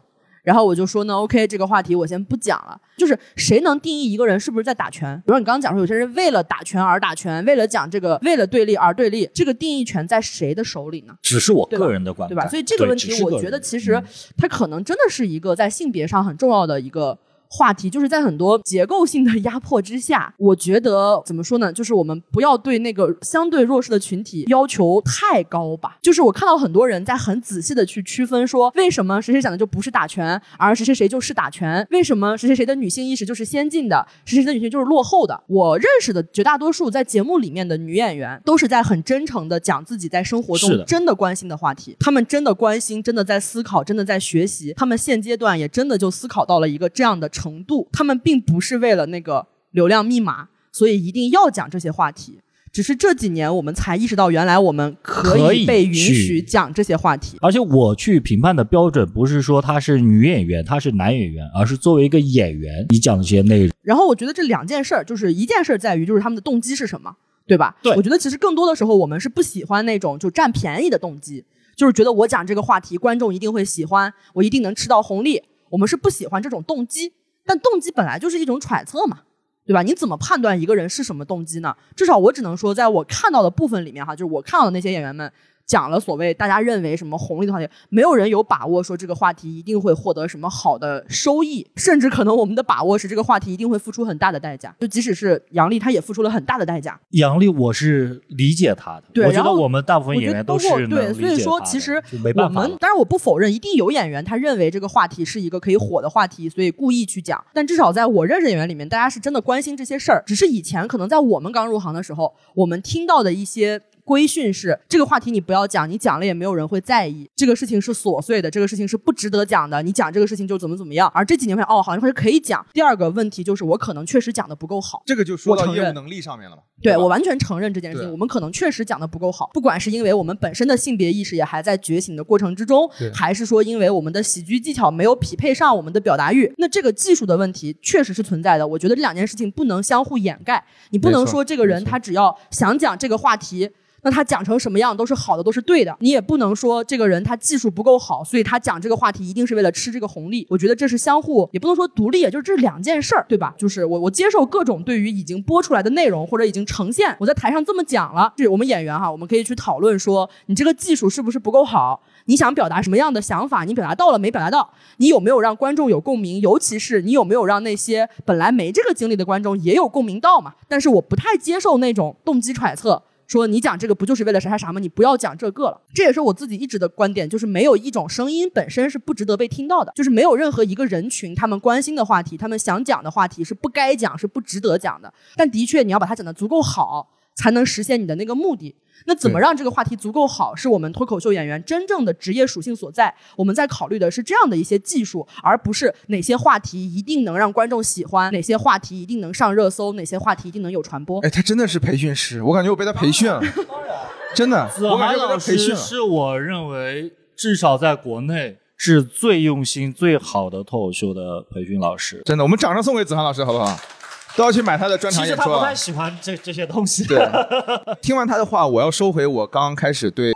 然后我就说呢，OK，这个话题我先不讲了。就是谁能定义一个人是不是在打拳？比如说你刚刚讲说有些人为了打拳而打拳，为了讲这个为了对立而对立，这个定义权在谁的手里呢？只是我个人的观点，对吧？所以这个问题，我觉得其实它可能真的是一个在性别上很重要的一个。话题就是在很多结构性的压迫之下，<laughs> 我觉得怎么说呢？就是我们不要对那个相对弱势的群体要求太高吧。就是我看到很多人在很仔细的去区分，说为什么谁谁讲的就不是打拳，而谁谁谁就是打拳？为什么谁谁谁的女性意识就是先进的，谁谁的女性就是落后的？我认识的绝大多数在节目里面的女演员，都是在很真诚的讲自己在生活中真的关心的话题。他们真的关心，真的在思考，真的在学习。他们现阶段也真的就思考到了一个这样的。程度，他们并不是为了那个流量密码，所以一定要讲这些话题。只是这几年我们才意识到，原来我们可以被允许讲这些话题。而且我去评判的标准不是说他是女演员，他是男演员，而是作为一个演员，你讲的这些内容。然后我觉得这两件事儿，就是一件事儿在于，就是他们的动机是什么，对吧？对。我觉得其实更多的时候，我们是不喜欢那种就占便宜的动机，就是觉得我讲这个话题，观众一定会喜欢，我一定能吃到红利。我们是不喜欢这种动机。但动机本来就是一种揣测嘛，对吧？你怎么判断一个人是什么动机呢？至少我只能说，在我看到的部分里面哈，就是我看到的那些演员们。讲了所谓大家认为什么红利的话题，没有人有把握说这个话题一定会获得什么好的收益，甚至可能我们的把握是这个话题一定会付出很大的代价。就即使是杨笠，他也付出了很大的代价。杨笠，我是理解他的。对，我觉得我们大部分演员都是对，所以说其实我们当然我不否认，一定有演员他认为这个话题是一个可以火的话题，所以故意去讲。但至少在我认识演员里面，大家是真的关心这些事儿。只是以前可能在我们刚入行的时候，我们听到的一些。规训是这个话题你不要讲，你讲了也没有人会在意。这个事情是琐碎的，这个事情是不值得讲的。你讲这个事情就怎么怎么样。而这几年发现哦，好像是可以讲。第二个问题就是我可能确实讲的不够好，这个就说到业务能力上面了嘛。对我完全承认这件事情，我们可能确实讲的不够好。不管是因为我们本身的性别意识也还在觉醒的过程之中，还是说因为我们的喜剧技巧没有匹配上我们的表达欲，那这个技术的问题确实是存在的。我觉得这两件事情不能相互掩盖。你不能说这个人他只要想讲这个话题。那他讲成什么样都是好的，都是对的。你也不能说这个人他技术不够好，所以他讲这个话题一定是为了吃这个红利。我觉得这是相互，也不能说独立，也就是这两件事儿，对吧？就是我我接受各种对于已经播出来的内容或者已经呈现，我在台上这么讲了，是我们演员哈，我们可以去讨论说你这个技术是不是不够好，你想表达什么样的想法，你表达到了没表达到，你有没有让观众有共鸣，尤其是你有没有让那些本来没这个经历的观众也有共鸣到嘛？但是我不太接受那种动机揣测。说你讲这个不就是为了啥啥啥吗？你不要讲这个了。这也是我自己一直的观点，就是没有一种声音本身是不值得被听到的，就是没有任何一个人群他们关心的话题，他们想讲的话题是不该讲，是不值得讲的。但的确，你要把它讲的足够好，才能实现你的那个目的。那怎么让这个话题足够好，是我们脱口秀演员真正的职业属性所在。我们在考虑的是这样的一些技术，而不是哪些话题一定能让观众喜欢，哪些话题一定能上热搜，哪些话题一定能有传播。哎，他真的是培训师，我感觉我被他培训了，<laughs> 真的。我感觉被他培训。是我认为至少在国内是最用心、最好的脱口秀的培训老师。真的，我们掌声送给子涵老师，好不好？都要去买他的专场演出。其实他不太喜欢这这些东西。对，听完他的话，我要收回我刚刚开始对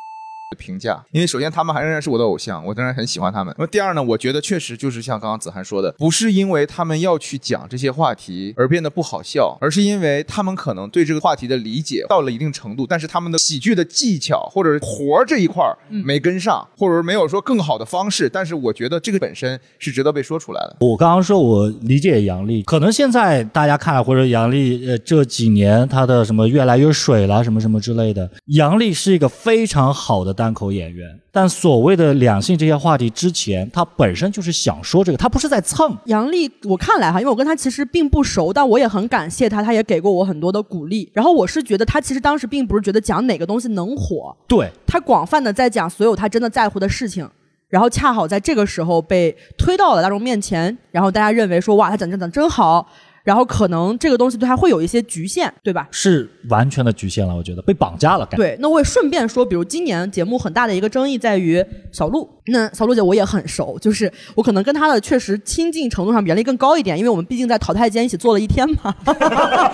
评价，因为首先他们还仍然是我的偶像，我当然很喜欢他们。那么第二呢，我觉得确实就是像刚刚子涵说的，不是因为他们要去讲这些话题而变得不好笑，而是因为他们可能对这个话题的理解到了一定程度，但是他们的喜剧的技巧或者活这一块没跟上，或者没有说更好的方式。但是我觉得这个本身是值得被说出来的。我刚刚说我理解杨笠，可能现在大家看或者杨笠呃这几年他的什么越来越水了什么什么之类的，杨笠是一个非常好的单口演员。但所谓的两性这些话题之前，他本身就是想说这个，他不是在蹭。杨笠，我看来哈，因为我跟他其实并不熟，但我也很感谢他，他也给过我很多的鼓励。然后我是觉得他其实当时并不是觉得讲哪个东西能火，对他广泛的在讲所有他真的在乎的事情。然后恰好在这个时候被推到了大众面前，然后大家认为说哇，他讲讲讲真好。然后可能这个东西对他会有一些局限，对吧？是完全的局限了，我觉得被绑架了。对，那我也顺便说，比如今年节目很大的一个争议在于小鹿。那小鹿姐我也很熟，就是我可能跟她的确实亲近程度上比原来更高一点，因为我们毕竟在淘汰间一起做了一天嘛。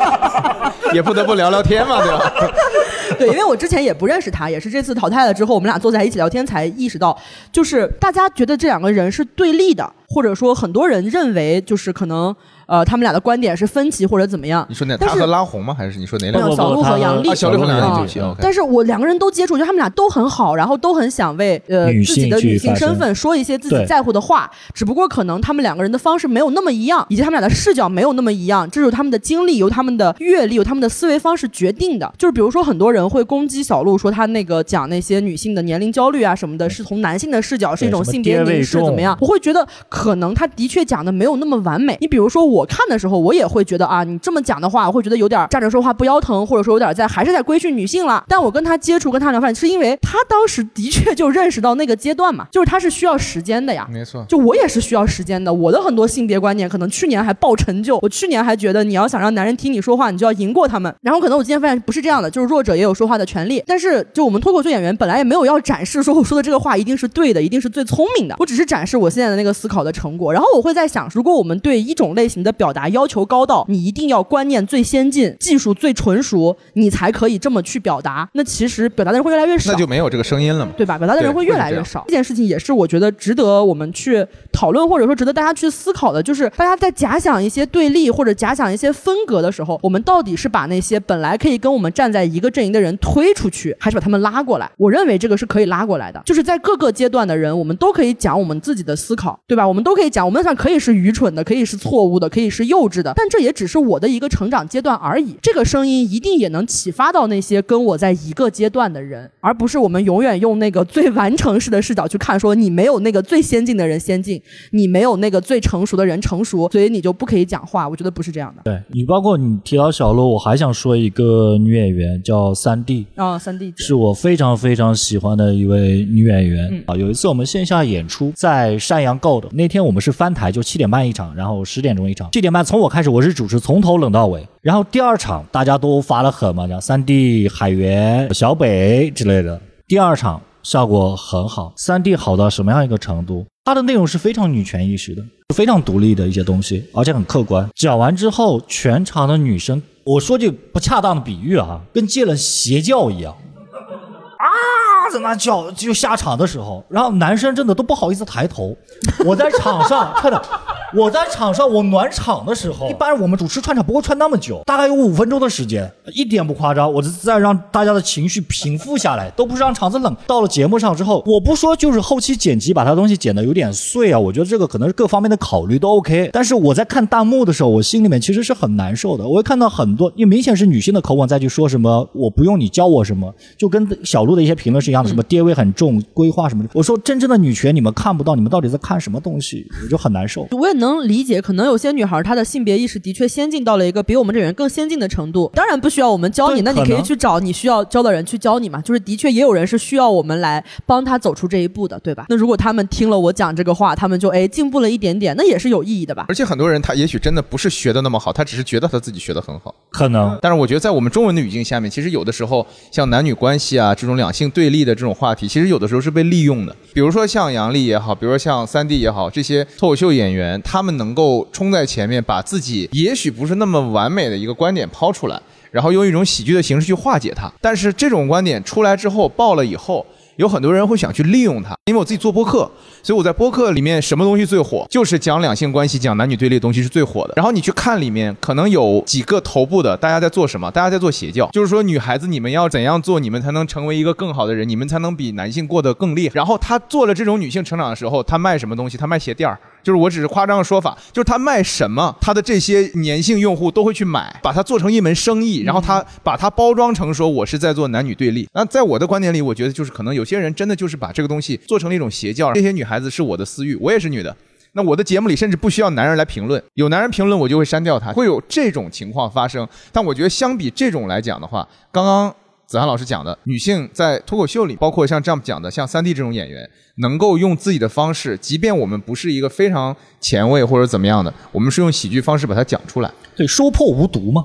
<laughs> 也不得不聊聊天嘛，对吧？<laughs> 对，因为我之前也不认识她，也是这次淘汰了之后，我们俩坐在一起聊天才意识到，就是大家觉得这两个人是对立的，或者说很多人认为就是可能。呃，他们俩的观点是分歧或者怎么样？你说哪？他和拉红吗？还是你说哪两个？小鹿和杨丽。小鹿和杨丽但是我两个人都接触，就他们俩都很好，然后都很想为呃自己的女性身份说一些自己在乎的话。只不过可能他们两个人的方式没有那么一样，以及他们俩的视角没有那么一样。这是他们的经历，由他们的阅历，由他们的思维方式决定的。就是比如说，很多人会攻击小鹿，说他那个讲那些女性的年龄焦虑啊什么的，是从男性的视角，是一种性别凝视怎么样？我会觉得可能他的确讲的没有那么完美。你比如说我看的时候，我。也会觉得啊，你这么讲的话，我会觉得有点站着说话不腰疼，或者说有点在还是在规训女性了。但我跟他接触，跟他聊饭，是因为他当时的确就认识到那个阶段嘛，就是他是需要时间的呀。没错，就我也是需要时间的。我的很多性别观念，可能去年还爆成就。我去年还觉得你要想让男人听你说话，你就要赢过他们。然后可能我今天发现不是这样的，就是弱者也有说话的权利。但是就我们脱口秀演员本来也没有要展示说我说的这个话一定是对的，一定是最聪明的。我只是展示我现在的那个思考的成果。然后我会在想，如果我们对一种类型的表达要求高到你一定。要观念最先进，技术最纯熟，你才可以这么去表达。那其实表达的人会越来越少，那就没有这个声音了嘛，对吧？表达的人会越来越少。这件事情也是我觉得值得我们去讨论，或者说值得大家去思考的，就是大家在假想一些对立或者假想一些分隔的时候，我们到底是把那些本来可以跟我们站在一个阵营的人推出去，还是把他们拉过来？我认为这个是可以拉过来的，就是在各个阶段的人，我们都可以讲我们自己的思考，对吧？我们都可以讲，我们想可以是愚蠢的，可以是错误的，可以是幼稚的，但这也只是我的一个成长。阶段而已，这个声音一定也能启发到那些跟我在一个阶段的人，而不是我们永远用那个最完成式的视角去看，说你没有那个最先进的人先进，你没有那个最成熟的人成熟，所以你就不可以讲话。我觉得不是这样的。对你，包括你提到小鹿，我还想说一个女演员叫三 D 啊，三 D 是我非常非常喜欢的一位女演员啊。有一次我们线下演出在山羊 Gold，那天我们是翻台，就七点半一场，然后十点钟一场。七点半从我开始，我是主持，从头冷到尾。然后第二场大家都发了狠嘛，像三 D 海源、小北之类的。第二场效果很好，三 D 好到什么样一个程度？它的内容是非常女权意识的，非常独立的一些东西，而且很客观。讲完之后，全场的女生，我说句不恰当的比喻啊，跟戒了邪教一样，在那叫就下场的时候，然后男生真的都不好意思抬头。我在场上看到。我在场上，我暖场的时候，一般我们主持串场不会串那么久，大概有五分钟的时间，一点不夸张。我是在让大家的情绪平复下来，都不是让场子冷。到了节目上之后，我不说就是后期剪辑把他东西剪得有点碎啊，我觉得这个可能是各方面的考虑都 OK。但是我在看弹幕的时候，我心里面其实是很难受的。我会看到很多，因为明显是女性的口吻再去说什么，我不用你教我什么，就跟小鹿的一些评论是一样的，什么爹味很重，规划什么的。我说真正的女权你们看不到，你们到底在看什么东西？我就很难受。我也能。能理解，可能有些女孩她的性别意识的确先进到了一个比我们这人更先进的程度。当然不需要我们教你，那你可以去找你需要教的人去教你嘛。就是的确也有人是需要我们来帮他走出这一步的，对吧？那如果他们听了我讲这个话，他们就哎进步了一点点，那也是有意义的吧？而且很多人他也许真的不是学的那么好，他只是觉得他自己学的很好，可能。但是我觉得在我们中文的语境下面，其实有的时候像男女关系啊这种两性对立的这种话题，其实有的时候是被利用的。比如说像杨笠也好，比如说像三 D 也好，这些脱口秀演员，他们能够。冲在前面，把自己也许不是那么完美的一个观点抛出来，然后用一种喜剧的形式去化解它。但是这种观点出来之后，爆了以后，有很多人会想去利用它。因为我自己做播客，所以我在播客里面什么东西最火，就是讲两性关系、讲男女对立的东西是最火的。然后你去看里面，可能有几个头部的，大家在做什么？大家在做邪教，就是说女孩子你们要怎样做，你们才能成为一个更好的人，你们才能比男性过得更厉害。然后他做了这种女性成长的时候，他卖什么东西？他卖鞋垫儿。就是我只是夸张的说法，就是他卖什么，他的这些粘性用户都会去买，把它做成一门生意，然后他把它包装成说我是在做男女对立。那在我的观点里，我觉得就是可能有些人真的就是把这个东西做成了一种邪教。这些女孩子是我的私欲，我也是女的。那我的节目里甚至不需要男人来评论，有男人评论我就会删掉他，会有这种情况发生。但我觉得相比这种来讲的话，刚刚。子涵老师讲的，女性在脱口秀里，包括像这样讲的，像三 D 这种演员，能够用自己的方式，即便我们不是一个非常前卫或者怎么样的，我们是用喜剧方式把它讲出来，对，说破无毒嘛。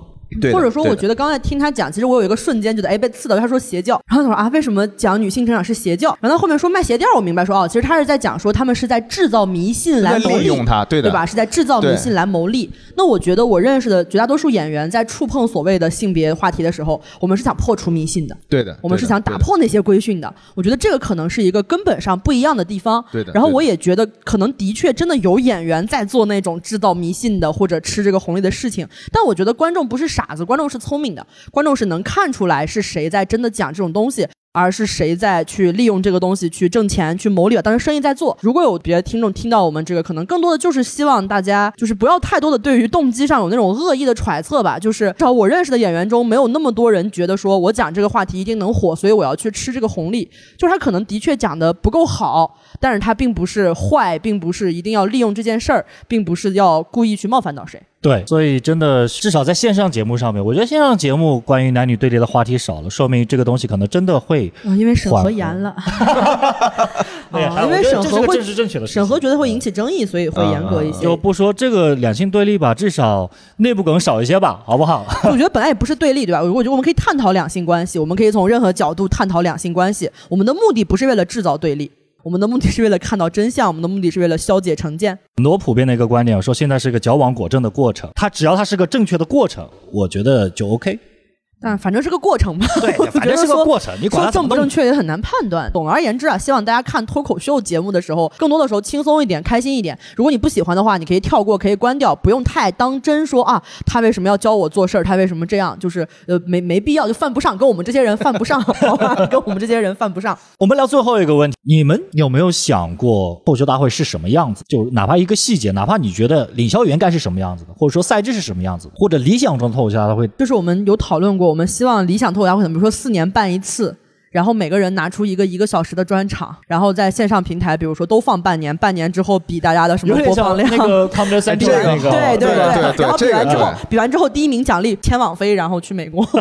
或者说，我觉得刚才听他讲，其实我有一个瞬间觉得，哎，被刺到。他说邪教，然后他说啊，为什么讲女性成长是邪教？然后他后面说卖鞋垫，我明白说哦，其实他是在讲说他们是在制造迷信来谋利用他，对的，对吧？是在制造迷信来谋利。那我觉得我认识的绝大多数演员在触碰所谓的性别话题的时候，我们是想破除迷信的，对的，我们是想打破那些规训的。我觉得这个可能是一个根本上不一样的地方，对的。然后我也觉得可能的确真的有演员在做那种制造迷信的或者吃这个红利的事情，但我觉得观众不是傻子，观众是聪。明的观众是能看出来是谁在真的讲这种东西。而是谁在去利用这个东西去挣钱、去谋利？当时生意在做。如果有别的听众听到我们这个，可能更多的就是希望大家就是不要太多的对于动机上有那种恶意的揣测吧。就是至少我认识的演员中，没有那么多人觉得说我讲这个话题一定能火，所以我要去吃这个红利。就是他可能的确讲的不够好，但是他并不是坏，并不是一定要利用这件事儿，并不是要故意去冒犯到谁。对，所以真的至少在线上节目上面，我觉得线上节目关于男女对立的话题少了，说明这个东西可能真的会。因为审核严了，啊，因为审核会 <laughs> 审核觉得会引起争议，所以会严格一些。就不说这个两性对立吧，至少内部梗少一些吧，<laughs> 好不好？<laughs> 我觉得本来也不是对立，对吧？我觉得我们可以探讨两性关系，我们可以从任何角度探讨两性关系。我们的目的不是为了制造对立，我们的目的是为了看到真相，我们的目的是为了消解成见。很多普遍的一个观点说，现在是一个矫枉过正的过程，它只要它是个正确的过程，我觉得就 OK。但反正是个过程嘛，对，反正是个过程，你管它正不正确也很难判断。总而言之啊，希望大家看脱口秀节目的时候，更多的时候轻松一点，开心一点。如果你不喜欢的话，你可以跳过，可以关掉，不用太当真。说啊，他为什么要教我做事儿？他为什么这样？就是呃，没没必要，就犯不上，跟我们这些人犯不上，好吧？跟我们这些人犯不上。<laughs> 我们聊最后一个问题，你们有没有想过脱口秀大会是什么样子？就哪怕一个细节，哪怕你觉得领笑员该是什么样子的，或者说赛制是什么样子，或者理想中的脱口秀大会，就是我们有讨论过，我们希望理想。脱口大会，比如说四年办一次，然后每个人拿出一个一个小时的专场，然后在线上平台，比如说都放半年，半年之后比大家的什么播放量，那个他们的赛制那个，对对对，然后比完之后，比完之后第一名奖励天网飞，然后去美国。<laughs>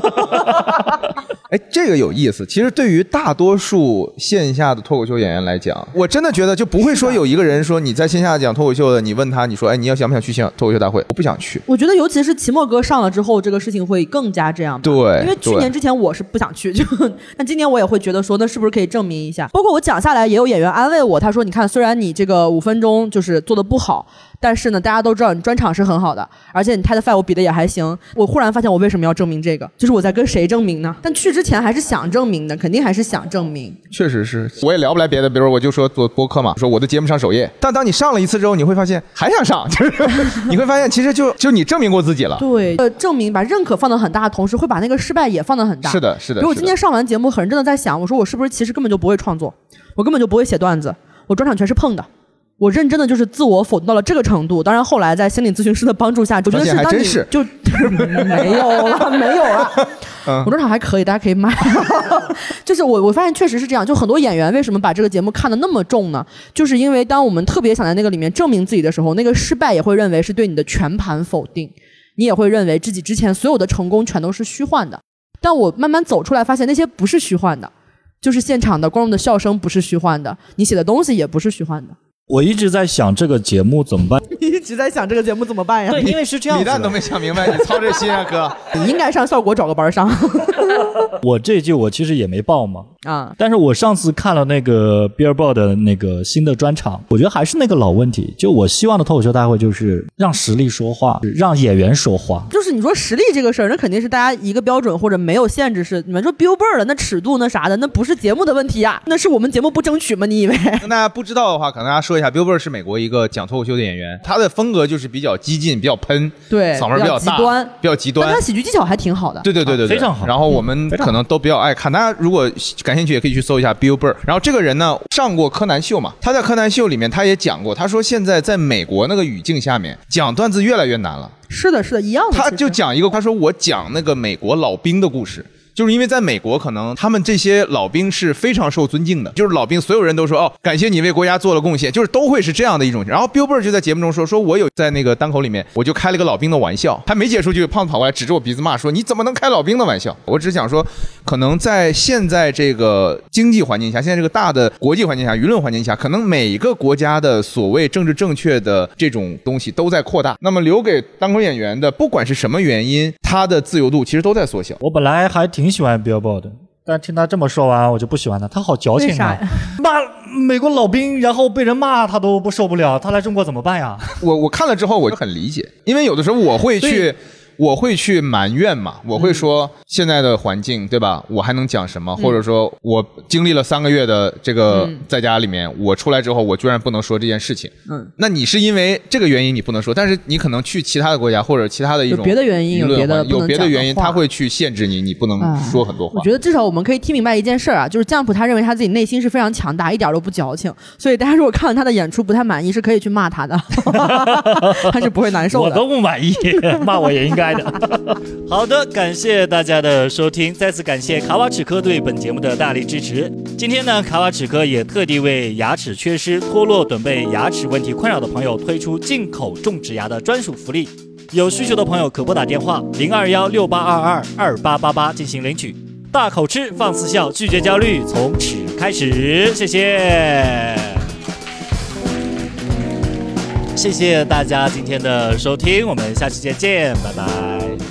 哎，这个有意思。其实对于大多数线下的脱口秀演员来讲，我真的觉得就不会说有一个人说你在线下讲脱口秀的，你问他，你说哎，你要想不想去线脱口秀大会？我不想去。我觉得尤其是奇墨哥上了之后，这个事情会更加这样。对，因为去年之前我是不想去，就 <laughs> 但今年我也会觉得说，那是不是可以证明一下？包括我讲下来，也有演员安慰我，他说：“你看，虽然你这个五分钟就是做的不好。”但是呢，大家都知道你专场是很好的，而且你 TED Five 我比的也还行。我忽然发现，我为什么要证明这个？就是我在跟谁证明呢？但去之前还是想证明的，肯定还是想证明。确实是，我也聊不来别的，比如我就说做播客嘛，说我的节目上首页。但当你上了一次之后，你会发现还想上，就 <laughs> 是你会发现其实就 <laughs> 就你证明过自己了。对，呃，证明把认可放得很大的同时，会把那个失败也放得很大。是的，是的。比如我今天上完节目，很认真的在想，我说我是不是其实根本就不会创作，我根本就不会写段子，我专场全是碰的。我认真的就是自我否定到了这个程度，当然后来在心理咨询师的帮助下，我觉得是当你就 <laughs> 没有了，没有了。我专场还可以，大家可以买。<laughs> 就是我我发现确实是这样，就很多演员为什么把这个节目看得那么重呢？就是因为当我们特别想在那个里面证明自己的时候，那个失败也会认为是对你的全盘否定，你也会认为自己之前所有的成功全都是虚幻的。但我慢慢走出来，发现那些不是虚幻的，就是现场的观众的笑声不是虚幻的，你写的东西也不是虚幻的。我一直在想这个节目怎么办？你 <laughs> 一直在想这个节目怎么办呀？对，因为是这样子。李诞都没想明白，你操这心啊，哥！<laughs> 你应该上效果找个班上。<laughs> 我这一季我其实也没报嘛，啊。但是我上次看了那个 Billboard 的那个新的专场，我觉得还是那个老问题，就我希望的脱口秀大会就是让实力说话，让演员说话。就是你说实力这个事儿，那肯定是大家一个标准或者没有限制。是你们说 Billboard 那尺度那啥的，那不是节目的问题呀，那是我们节目不争取吗？你以为？<laughs> 那大家不知道的话，可能大家说一下，Billboard 是美国一个讲脱口秀的演员，他的风格就是比较激进，比较喷，对，嗓门比较极端，比较极端。但他喜剧技巧还挺好的。对对对对，非常好。然后我们可能都比较爱看，大家如果感兴趣也可以去搜一下 Bill Burr。然后这个人呢，上过柯南秀嘛，他在柯南秀里面他也讲过，他说现在在美国那个语境下面讲段子越来越难了。是的，是的，一样的。他就讲一个，他说我讲那个美国老兵的故事。就是因为在美国，可能他们这些老兵是非常受尊敬的。就是老兵，所有人都说哦，感谢你为国家做了贡献，就是都会是这样的一种。然后 Bill Burr 就在节目中说，说我有在那个单口里面，我就开了个老兵的玩笑。还没结束，就胖子跑过来指着我鼻子骂说：“你怎么能开老兵的玩笑？”我只想说，可能在现在这个经济环境下，现在这个大的国际环境下，舆论环境下，可能每一个国家的所谓政治正确的这种东西都在扩大。那么留给单口演员的，不管是什么原因，他的自由度其实都在缩小。我本来还挺喜欢 Bill Burr 的。但听他这么说完，我就不喜欢他。他好矫情啊！<laughs> 骂美国老兵，然后被人骂，他都不受不了。他来中国怎么办呀？<laughs> 我我看了之后，我就很理解，因为有的时候我会去。我会去埋怨嘛，我会说现在的环境，对吧？我还能讲什么？或者说我经历了三个月的这个在家里面，我出来之后，我居然不能说这件事情。嗯，那你是因为这个原因你不能说，但是你可能去其他的国家或者其他的一种别的原因，有别的有别的原因，他会去限制你，你不能说很多话。我觉得至少我们可以听明白一件事儿啊，就是降普他认为他自己内心是非常强大，一点都不矫情。所以大家如果看了他的演出不太满意，是可以去骂他的，<laughs> <laughs> 他是不会难受的。我都不满意，骂我也应该的。<laughs> 好的，感谢大家的收听，再次感谢卡瓦齿科对本节目的大力支持。今天呢，卡瓦齿科也特地为牙齿缺失、脱落等被牙齿问题困扰的朋友推出进口种植牙的专属福利，有需求的朋友可拨打电话零二幺六八二二二八八八进行领取。大口吃，放肆笑，拒绝焦虑，从齿开始。谢谢，谢谢大家今天的收听，我们下期再见，拜拜。